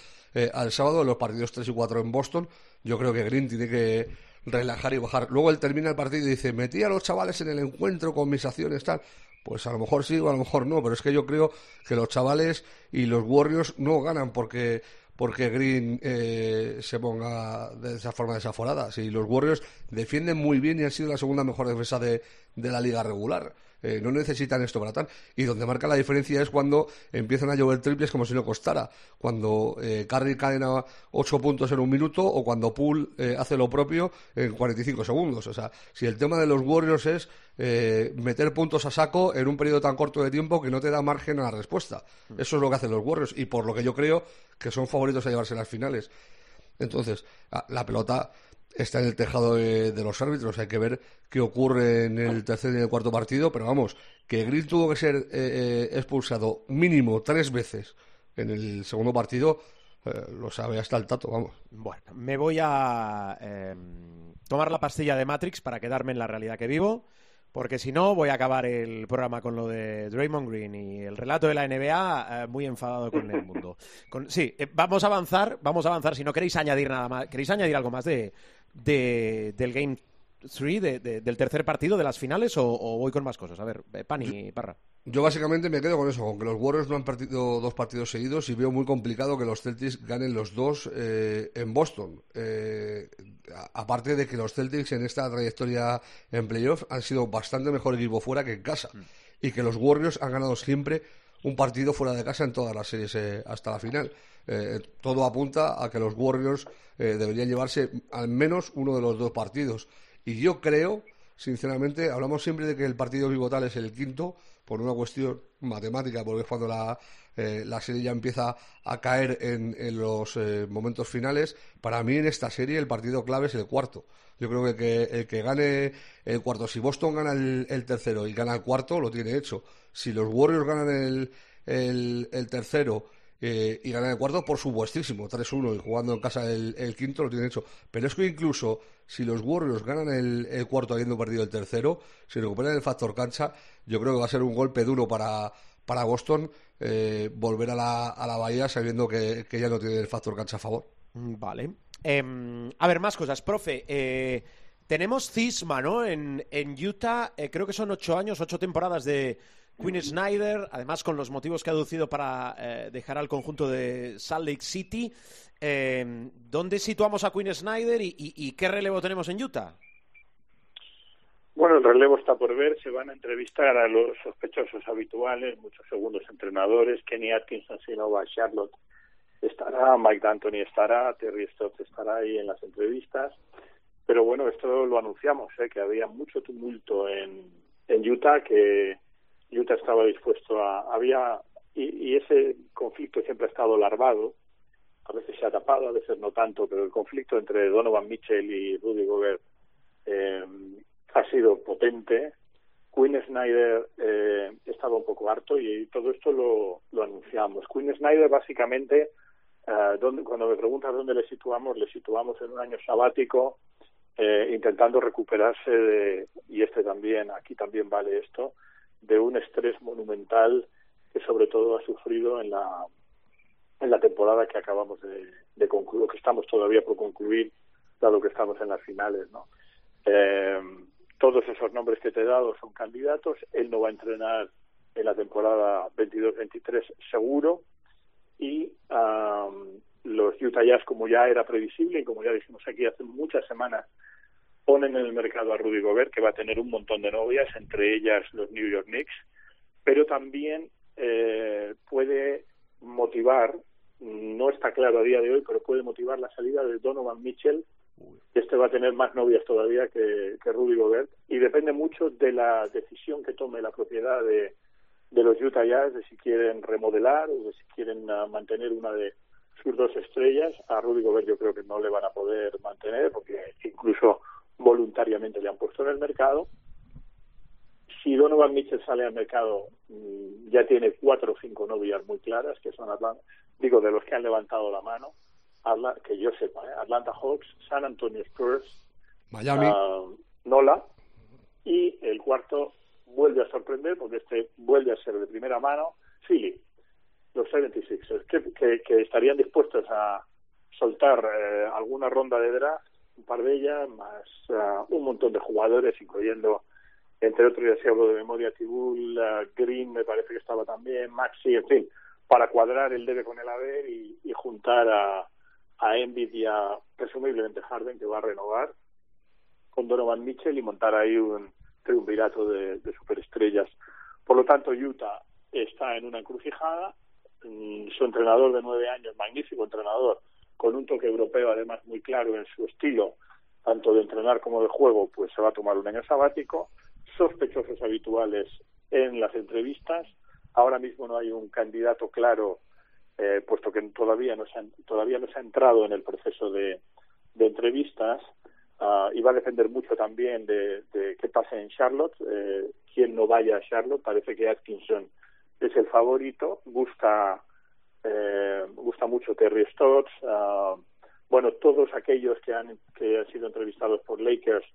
al sábado, en los partidos 3 y 4 en Boston. Yo creo que Green tiene que relajar y bajar. Luego él termina el partido y dice, metí a los chavales en el encuentro con mis acciones, tal. Pues a lo mejor sí o a lo mejor no, pero es que yo creo que los chavales y los Warriors no ganan porque porque Green eh, se ponga de esa forma desaforada. Si los Warriors defienden muy bien y han sido la segunda mejor defensa de, de la liga regular. Eh, no necesitan esto para tal. Y donde marca la diferencia es cuando empiezan a llover triples como si no costara. Cuando eh, Curry cae a 8 puntos en un minuto o cuando Poole eh, hace lo propio en 45 segundos. O sea, si el tema de los Warriors es eh, meter puntos a saco en un periodo tan corto de tiempo que no te da margen a la respuesta. Mm. Eso es lo que hacen los Warriors y por lo que yo creo que son favoritos a llevarse las finales. Entonces, la pelota está en el tejado de, los árbitros. Hay que ver qué ocurre en el tercer y el cuarto partido, pero vamos, que Green tuvo que ser eh, eh, expulsado mínimo tres veces en el segundo partido, eh, lo sabe hasta el tato, vamos. Bueno, me voy a em, tomar la pastilla de Matrix para quedarme en la realidad que vivo. Porque si no, voy a acabar el programa con lo de Draymond Green y el relato de la NBA muy enfadado con el mundo. sí, vamos a avanzar, vamos a avanzar. Si no queréis añadir nada más, queréis añadir algo más de, de, del Game 3, de, del tercer partido, de las finales, o, voy con más cosas? A ver, eh, Pani, Parra. Yo básicamente me quedo con eso, con que los Warriors no han perdido dos partidos seguidos y veo muy complicado que los Celtics ganen los dos eh, en Boston. Eh, aparte de que los Celtics en esta trayectoria en playoff han sido bastante mejor equipo fuera que en casa. Mm. Y que los Warriors han ganado siempre un partido fuera de casa en todas las series hasta la final. Eh, todo apunta a que los Warriors eh, deberían llevarse al menos uno de los dos partidos. Y yo creo, sinceramente, hablamos siempre de que el partido pivotal es el quinto, por una cuestión matemática, porque es cuando la, eh, la serie ya empieza a caer en, en los momentos finales. Para mí, en esta serie, el partido clave es el cuarto. Yo creo que, el que gane el cuarto, si Boston gana el, tercero y gana el cuarto, lo tiene hecho. Si los Warriors ganan el, el, el tercero eh, y ganar el cuarto, por supuestísimo, 3-1 y jugando en casa el, quinto lo tienen hecho. Pero es que incluso si los Warriors ganan el, cuarto habiendo perdido el tercero, si recuperan el factor cancha, yo creo que va a ser un golpe duro para, para Boston eh, volver a la, a la bahía sabiendo que, ya no tiene el factor cancha a favor. Mm, vale. Em, a ver, más cosas. Profe, eh, tenemos cisma, ¿no? En, en Utah, creo que son ocho años, ocho temporadas de Quinn Snyder, además con los motivos que ha aducido para eh, dejar al conjunto de Salt Lake City. Eh, ¿Dónde situamos a Quinn Snyder y, qué relevo tenemos en Utah? Bueno, el relevo está por ver. Se van a entrevistar a los sospechosos habituales, muchos segundos entrenadores. Kenny Atkinson, si no Charlotte estará, Mike D'Antoni estará, Terry Stotts estará ahí en las entrevistas. Pero bueno, esto lo anunciamos, ¿eh? que había mucho tumulto en, en Utah, que Utah estaba dispuesto a... Había, y, ese conflicto siempre ha estado larvado, a veces se ha tapado, a veces no tanto, pero el conflicto entre Donovan Mitchell y Rudy Gobert eh, ha sido potente. Quinn Snyder eh, estaba un poco harto y todo esto lo, lo anunciamos. Quinn Snyder básicamente, eh, cuando me preguntas dónde le situamos, le situamos en un año sabático, eh, intentando recuperarse de, y este también, aquí también vale esto, de un estrés monumental que sobre todo ha sufrido en la en la temporada que acabamos de, de concluir, que estamos todavía por concluir, dado que estamos en las finales, ¿no? Eh, todos esos nombres que te he dado son candidatos. Él no va a entrenar en la temporada 22-23 seguro y los Utah Jazz, como ya era previsible y como ya dijimos aquí hace muchas semanas, ponen en el mercado a Rudy Gobert, que va a tener un montón de novias, entre ellas los New York Knicks, pero también eh, puede motivar, no está claro a día de hoy, pero puede motivar la salida de Donovan Mitchell, que este va a tener más novias todavía que, que Rudy Gobert, y depende mucho de la decisión que tome la propiedad de, de los Utah Jazz, de si quieren remodelar o de si quieren uh, mantener una de sus dos estrellas. A Rudy Gobert yo creo que no le van a poder mantener, porque incluso voluntariamente le han puesto en el mercado. Si Donovan Mitchell sale al mercado, mm, ya tiene cuatro o cinco novias muy claras, que son Atlanta, digo, de los que han levantado la mano, que yo sepa, ¿eh? Atlanta Hawks, San Antonio Spurs, Miami. Nola. Y el cuarto vuelve a sorprender, porque este vuelve a ser de primera mano, Philly, los 76ers, que, que, estarían dispuestos a soltar eh, alguna ronda de draft, un par de ellas, más uh, un montón de jugadores, incluyendo, entre otros, ya se hablo de memoria, Tibul, uh, Green, me parece que estaba también, Maxi, en fin, para cuadrar el debe con el haber y, y juntar a, a Embiid y a, presumiblemente, Harden, que va a renovar, con Donovan Mitchell y montar ahí un triunvirato de, de superestrellas. Por lo tanto, Utah está en una encrucijada. Mm, su entrenador de nueve años, magnífico entrenador, con un toque europeo además muy claro en su estilo, tanto de entrenar como de juego, pues se va a tomar un año sabático. Sospechosos habituales en las entrevistas. Ahora mismo no hay un candidato claro, eh, puesto que todavía no se todavía no se ha entrado en el proceso de, de entrevistas. Uh, y va a depender mucho también de, de qué pase en Charlotte, eh, quién no vaya a Charlotte. Parece que Atkinson es el favorito. Gusta, eh, gusta mucho Terry Stotts. Uh, bueno, todos aquellos que han, que han sido entrevistados por Lakers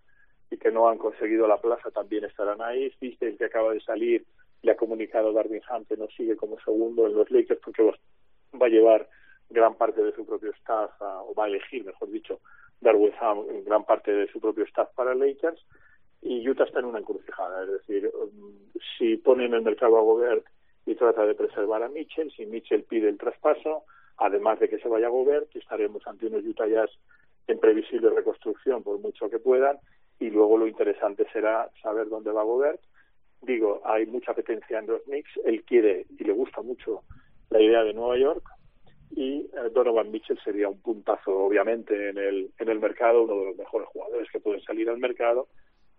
y que no han conseguido la plaza también estarán ahí. Viste el que acaba de salir le ha comunicado Darwin Hunt que no sigue como segundo en los Lakers porque va a llevar gran parte de su propio staff, o va a elegir, mejor dicho, Darwin Ham gran parte de su propio staff para Lakers y Utah está en una encrucijada, es decir, um, si pone en el mercado a Gobert y trata de preservar a Mitchell, si Mitchell pide el traspaso, además de que se vaya a Gobert, estaremos ante unos Utah Jazz en previsible reconstrucción por mucho que puedan y luego lo interesante será saber dónde va Gobert. Digo, hay mucha apetencia en los Knicks, él quiere y le gusta mucho la idea de Nueva York, y eh, Donovan Mitchell sería un puntazo obviamente en el en el mercado uno de los mejores jugadores que pueden salir al mercado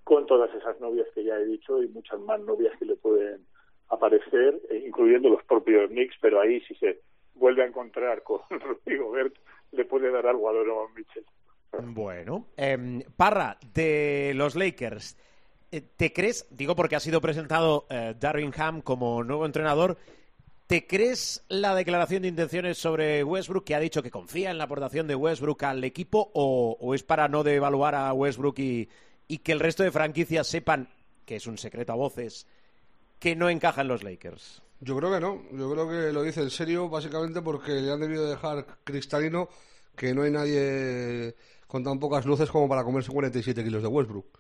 con todas esas novias que ya he dicho y muchas más novias que le pueden aparecer eh, incluyendo los propios Knicks pero ahí si se vuelve a encontrar con Rodrigo Bert le puede dar algo a Donovan Mitchell. Bueno eh, Parra de los Lakers eh, ¿Te crees, digo porque ha sido presentado eh, Darwin Ham como nuevo entrenador, ¿Te crees la declaración de intenciones sobre Westbrook que ha dicho que confía en la aportación de Westbrook al equipo o, es para no devaluar a Westbrook y, que el resto de franquicias sepan, que es un secreto a voces, que no encaja en los Lakers? Yo creo que no, yo creo que lo dice en serio básicamente porque le han debido dejar cristalino que no hay nadie con tan pocas luces como para comerse 47 kilos de Westbrook.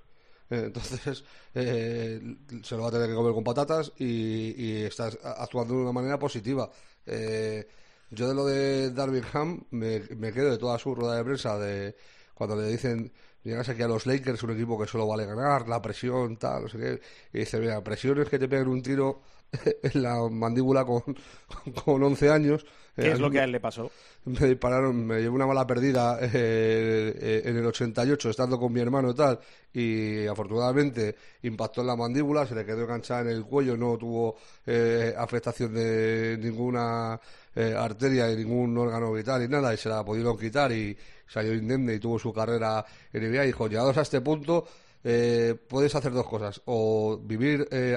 Eh, entonces eh, se lo va a tener que comer con patatas y, y está actuando de una manera positiva. Eh, yo de lo de Darwin Ham me, me, quedo de toda su rueda de prensa de cuando le dicen llegas aquí a los Lakers, un equipo que solo vale ganar, la presión, tal, no sé qué, y dice, mira, presión es que te peguen un tiro en la mandíbula con, con 11 años. ¿Qué es lo que a él le pasó? Me dispararon, me llevé una mala perdida eh, eh, en el 88 estando con mi hermano y tal, y afortunadamente impactó en la mandíbula, se le quedó enganchada en el cuello, no tuvo eh, afectación de ninguna arteria y ningún órgano vital y nada, y se la pudieron quitar y salió indemne y tuvo su carrera en NBA y dijo, llegados a este punto eh, puedes hacer dos cosas, o vivir eh,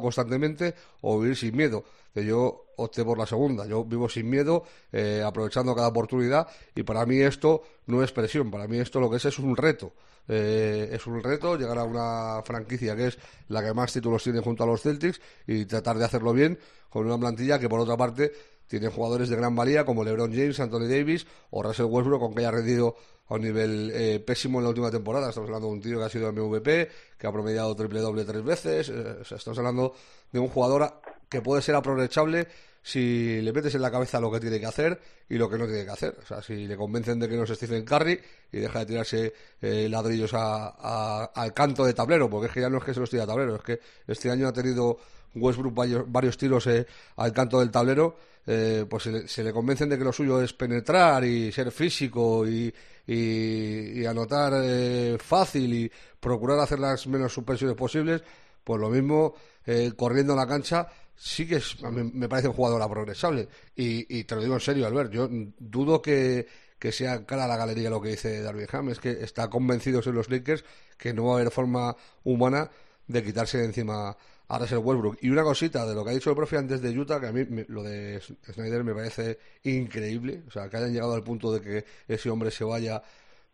constantemente o vivir sin miedo. Que yo opté por la segunda, yo vivo sin miedo, eh, aprovechando cada oportunidad y para mí esto no es presión, para mí esto lo que es es un reto. Eh, es un reto llegar a una franquicia que es la que más títulos tiene junto a los Celtics y tratar de hacerlo bien con una plantilla que por otra parte tiene jugadores de gran valía como LeBron James, Anthony Davis o Russell Westbrook, con que haya rendido a un nivel eh, pésimo en la última temporada. Estamos hablando de un tío que ha sido MVP, que ha promediado triple doble tres veces. Eh, estamos hablando de un jugador que puede ser aprovechable si le metes en la cabeza lo que tiene que hacer y lo que no tiene que hacer. O sea, si le convencen de que no es Stephen Curry y deja de tirarse eh, ladrillos al canto de tablero, porque es que ya no es que se los tire a tablero, es que este año ha tenido Westbrook varios, tiros al canto del tablero eh, pues se le, convencen de que lo suyo es penetrar y ser físico y, y, anotar eh, fácil y procurar hacer las menos suspensiones posibles, pues lo mismo eh, corriendo en la cancha sí que es, me parece un jugador progresable. Y, y te lo digo en serio, Albert, yo dudo que, que sea cara a la galería lo que dice Darwin Ham, es que está convencido en los Lakers que no va a haber forma humana de quitarse de encima a Russell Westbrook. Y una cosita de lo que ha dicho el profe antes de Utah, que a mí lo de Snyder me parece increíble. O sea, que hayan llegado al punto de que ese hombre se vaya,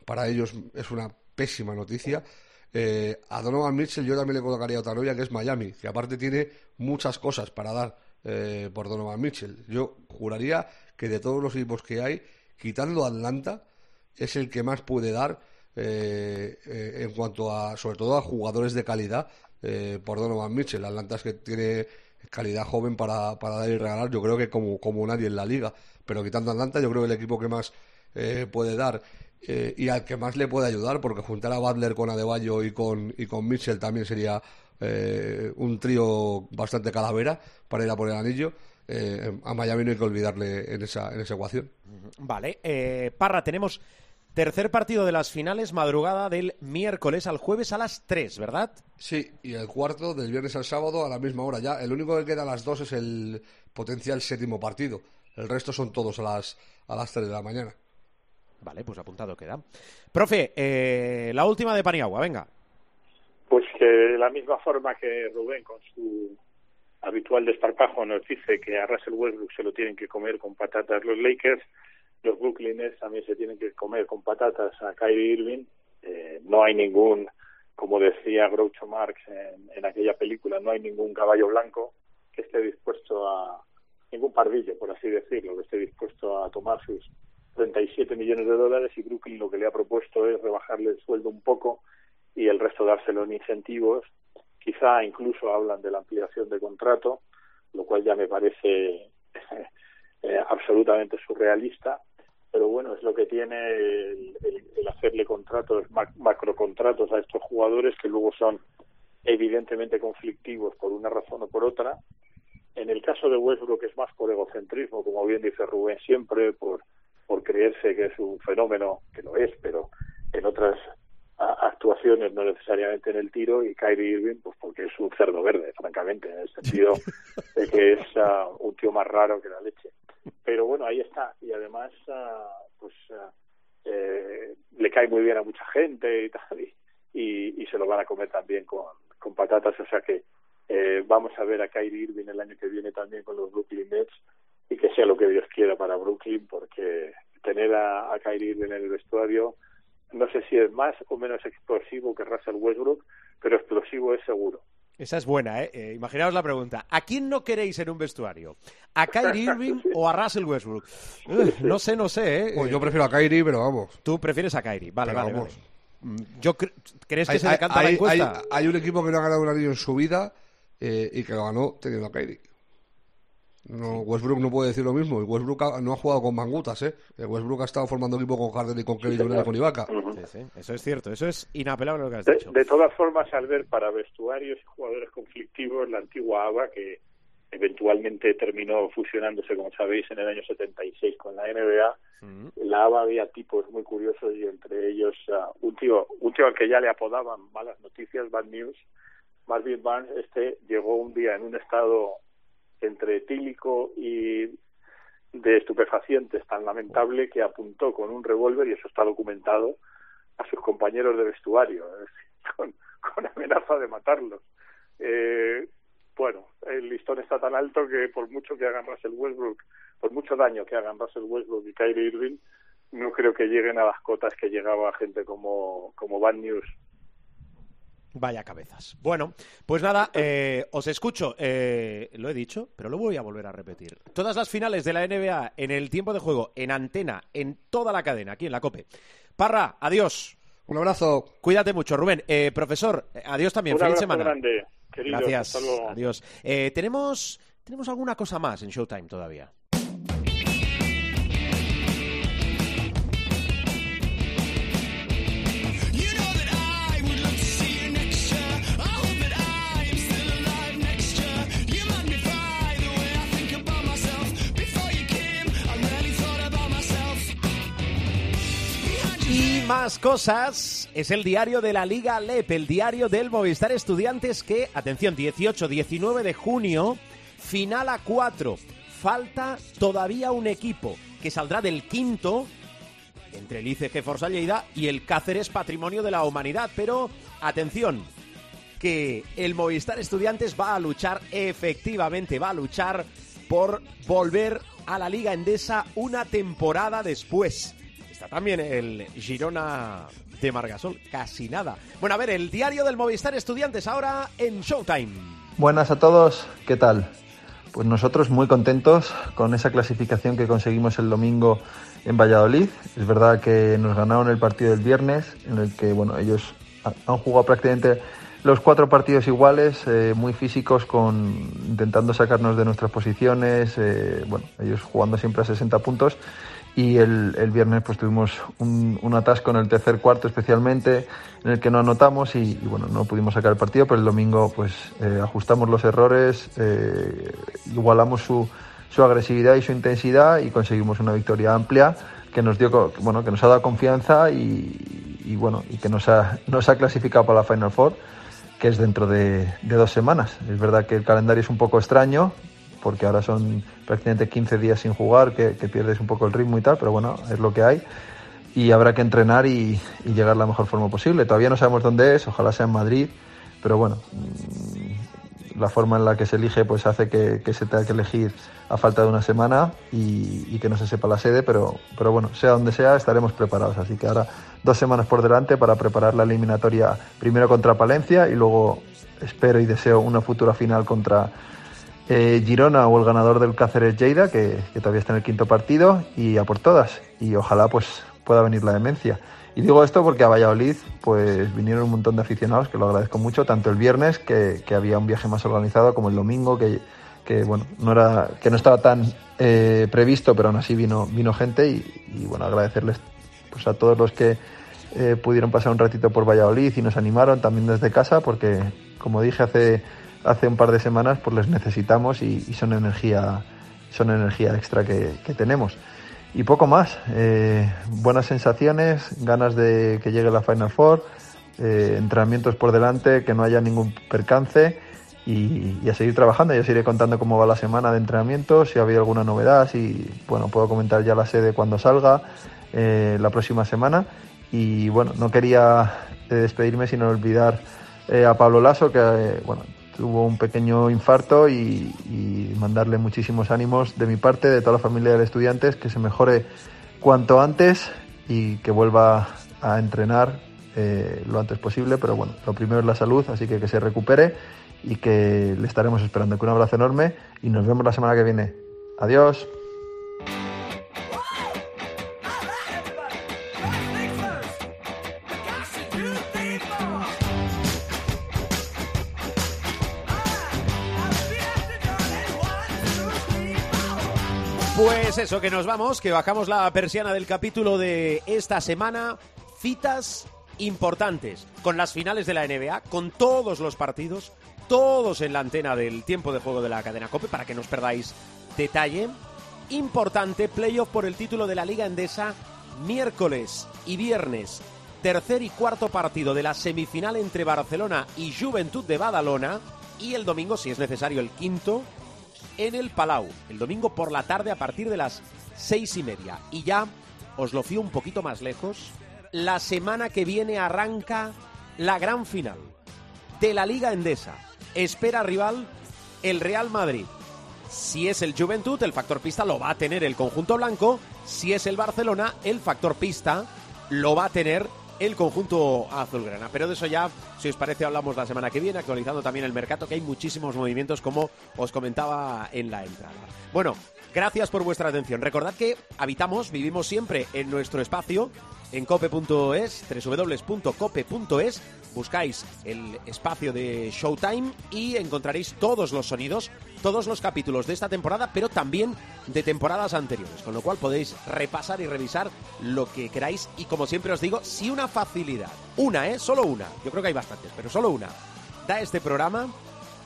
para ellos es una pésima noticia. Eh, a Donovan Mitchell yo también le colocaría otra novia que es Miami, que aparte tiene muchas cosas para dar eh, por Donovan Mitchell. Yo juraría que de todos los equipos que hay, quitando Atlanta, es el que más puede dar eh, eh, en cuanto a, sobre todo a jugadores de calidad eh, por Donovan Mitchell. Atlanta es que tiene calidad joven para, para dar y regalar, yo creo que como, como nadie en la liga. Pero quitando Atlanta, yo creo que el equipo que más eh, puede dar eh, y al que más le puede ayudar, porque juntar a Butler con Adebayo y con, y con Mitchell también sería eh, un trío bastante calavera para ir a por el anillo. Eh, a Miami no hay que olvidarle en esa, en esa ecuación. Vale, eh, Parra, tenemos tercer partido de las finales, madrugada del miércoles al jueves a las 3, ¿verdad? Sí, y el cuarto del viernes al sábado a la misma hora ya. El único que queda a las dos es el potencial séptimo partido. El resto son todos a las, a las 3 de la mañana. Vale, pues apuntado queda. Profe, eh, la última de Paniagua, venga. Pues que de la misma forma que Rubén con su habitual desparpajo nos dice que a Russell Westbrook se lo tienen que comer con patatas los Lakers, los Brooklyn también se tienen que comer con patatas a Kyrie Irving. Eh, no hay ningún, como decía Groucho Marx en, en aquella película, no hay ningún caballo blanco que esté dispuesto a, ningún pardillo, por así decirlo, que esté dispuesto a tomar sus 37 millones de dólares y Brooklyn lo que le ha propuesto es rebajarle el sueldo un poco y el resto dárselo en incentivos. Quizá incluso hablan de la ampliación de contrato, lo cual ya me parece eh, absolutamente surrealista. Pero bueno, es lo que tiene el, el, el hacerle contratos, mac macrocontratos a estos jugadores que luego son evidentemente conflictivos por una razón o por otra. En el caso de Westbrook es más por egocentrismo, como bien dice Rubén siempre, por por creerse que es un fenómeno, que lo es, pero en otras a, actuaciones, no necesariamente en el tiro, y Kyrie Irving, pues porque es un cerdo verde, francamente, en el sentido de que es uh, un tío más raro que la leche. Pero bueno, ahí está, y además, uh, pues uh, eh, le cae muy bien a mucha gente y tal, y, y, y se lo van a comer también con, con patatas, o sea que eh, vamos a ver a Kyrie Irving el año que viene también con los Brooklyn Nets y que sea lo que Dios quiera para Brooklyn, porque tener a, a Kyrie Irving en el vestuario, no sé si es más o menos explosivo que Russell Westbrook, pero explosivo es seguro. Esa es buena, ¿eh? eh imaginaos la pregunta. ¿A quién no queréis en un vestuario? ¿A Kyrie Irving o a Russell Westbrook? No sé, no sé, ¿eh? Pues yo prefiero a Kyrie, pero vamos. Tú prefieres a Kyrie, vale, Pero vale, vamos. vale. Mm, Yo cre- ¿Crees que Hay, se decanta hay- la hay- encuesta? hay un equipo que no ha ganado un anillo en su vida eh, y que lo ganó teniendo a Kyrie. No, Westbrook no puede decir lo mismo. Y Westbrook ha- no ha jugado con mangutas, ¿eh? El Westbrook ha estado formando equipo con Harden y con Kevin Durant y con Ibaka. Sí, sí, eso es cierto, eso es inapelable lo que has De, dicho. de todas formas, al ver para vestuarios y jugadores conflictivos, la antigua ABA, que eventualmente terminó fusionándose, como sabéis, en el año 76 con la NBA, en la ABA había tipos muy curiosos y entre ellos uh, un tío un tío al que ya le apodaban malas noticias, bad news, Marvin Barnes, este llegó un día en un estado entre etílico y de estupefacientes tan lamentable que apuntó con un revólver, y eso está documentado, a sus compañeros de vestuario, con, amenaza de matarlos. Eh, bueno, el listón está tan alto que por mucho que hagan Russell Westbrook, por mucho daño que hagan Russell Westbrook y Kyrie Irving, no creo que lleguen a las cotas que llegaba gente como, como Bad News. Vaya cabezas. Bueno, pues nada, eh, os escucho. eh, lo he dicho, pero lo voy a volver a repetir. Todas las finales de la NBA en el tiempo de juego, en antena, en toda la cadena, aquí en la COPE. Parra, adiós. Un abrazo. Cuídate mucho, Rubén. Eh, profesor, adiós también. Un Feliz abrazo semana. grande, queridos. Gracias. Hasta luego. Adiós. Eh, tenemos, tenemos alguna cosa más en Showtime todavía. Más cosas, es el diario de la Liga LEP, el diario del Movistar Estudiantes que, atención, 18-19 de junio, final a 4. Falta todavía un equipo que saldrá del quinto entre el ICG Forza Lleida y el Cáceres Patrimonio de la Humanidad. Pero, atención, que el Movistar Estudiantes va a luchar, efectivamente, va a luchar por volver a la Liga Endesa una temporada después. También el Girona de Margasol, casi nada. Bueno, a ver, el diario del Movistar Estudiantes ahora en Showtime. Buenas a todos, ¿qué tal? Pues nosotros muy contentos con esa clasificación que conseguimos el domingo en Valladolid. Es verdad que nos ganaron el partido del viernes, en el que bueno, ellos ha- han jugado prácticamente los cuatro partidos iguales, eh, muy físicos, con intentando sacarnos de nuestras posiciones, eh, bueno, ellos jugando siempre a 60 puntos. Y el, el viernes pues tuvimos un, atasco en el tercer cuarto especialmente, en el que no anotamos y, bueno, no pudimos sacar el partido, pero el domingo pues eh, ajustamos los errores, eh, igualamos su, su agresividad y su intensidad y conseguimos una victoria amplia que nos dio bueno que nos ha dado confianza y, bueno y que nos ha, nos ha clasificado para la Final Four que es dentro de, de dos semanas. Es verdad que el calendario es un poco extraño porque ahora son prácticamente 15 días sin jugar, que, pierdes un poco el ritmo y tal, pero bueno, es lo que hay y habrá que entrenar y, y llegar la mejor forma posible. Todavía no sabemos dónde es, ojalá sea en Madrid, pero bueno, mm, la forma en la que se elige pues hace que, que se tenga que elegir a falta de una semana y, y que no se sepa la sede, pero, pero bueno, sea donde sea, estaremos preparados. Así que ahora dos semanas por delante para preparar la eliminatoria primero contra Palencia y luego espero y deseo una futura final contra eh, Girona o el ganador del Cáceres Lleida, que, todavía está en el quinto partido, y a por todas. Y ojalá pues pueda venir la demencia. Y digo esto porque a Valladolid pues vinieron un montón de aficionados, que lo agradezco mucho, tanto el viernes, que, había un viaje más organizado, como el domingo, que, bueno, no era, que no estaba tan eh, previsto, pero aún así vino, vino gente y, y, bueno, agradecerles pues a todos los que eh, pudieron pasar un ratito por Valladolid y nos animaron también desde casa, porque como dije hace, hace un par de semanas, pues les necesitamos y, y son energía, son energía extra que, tenemos. Y poco más, eh, buenas sensaciones, ganas de que llegue la Final Four, eh, entrenamientos por delante, que no haya ningún percance y, a seguir trabajando. Ya os iré contando cómo va la semana de entrenamiento, si ha habido alguna novedad, si bueno, puedo comentar ya la sede cuando salga eh, la próxima semana. Y bueno, no quería eh, despedirme sin olvidar eh, a Pablo Lasso, que bueno, tuvo un pequeño infarto y, mandarle muchísimos ánimos de mi parte, de toda la familia de estudiantes, que se mejore cuanto antes y que vuelva a entrenar eh, lo antes posible. Pero bueno, lo primero es la salud, así que que se recupere y que le estaremos esperando. Que un abrazo enorme y nos vemos la semana que viene. Adiós. Pues eso, que nos vamos, que bajamos la persiana del capítulo de esta semana. Citas importantes con las finales de la NBA, con todos los partidos, todos en la antena del tiempo de juego de la cadena COPE, para que no os perdáis detalle. Importante, playoff por el título de la Liga Endesa, miércoles y viernes, tercer y cuarto partido de la semifinal entre Barcelona y Juventud de Badalona, y el domingo, si es necesario, el quinto, en el Palau, el domingo por la tarde a partir de las seis y media. Y ya os lo fío un poquito más lejos. La semana que viene arranca la gran final de la Liga Endesa. Espera rival el Real Madrid. Si es el Juventud, el factor pista lo va a tener el conjunto blanco. Si es el Barcelona, el factor pista lo va a tener el conjunto azulgrana. Pero de eso ya, si os parece, hablamos la semana que viene, actualizando también el mercado, que hay muchísimos movimientos, como os comentaba en la entrada. Bueno, gracias por vuestra atención. Recordad que habitamos, vivimos siempre en nuestro espacio, en cope.es, www.cope.es, buscáis el espacio de Showtime y encontraréis todos los sonidos, todos los capítulos de esta temporada, pero también de temporadas anteriores, con lo cual podéis repasar y revisar lo que queráis y como siempre os digo, si una facilidad, una, ¿eh? Solo una, yo creo que hay bastantes, pero solo una, da este programa,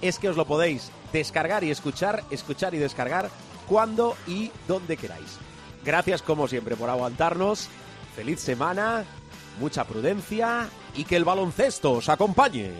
es que os lo podéis descargar y escuchar, escuchar y descargar cuando y donde queráis. Gracias como siempre por aguantarnos, feliz semana, mucha prudencia y que el baloncesto os acompañe.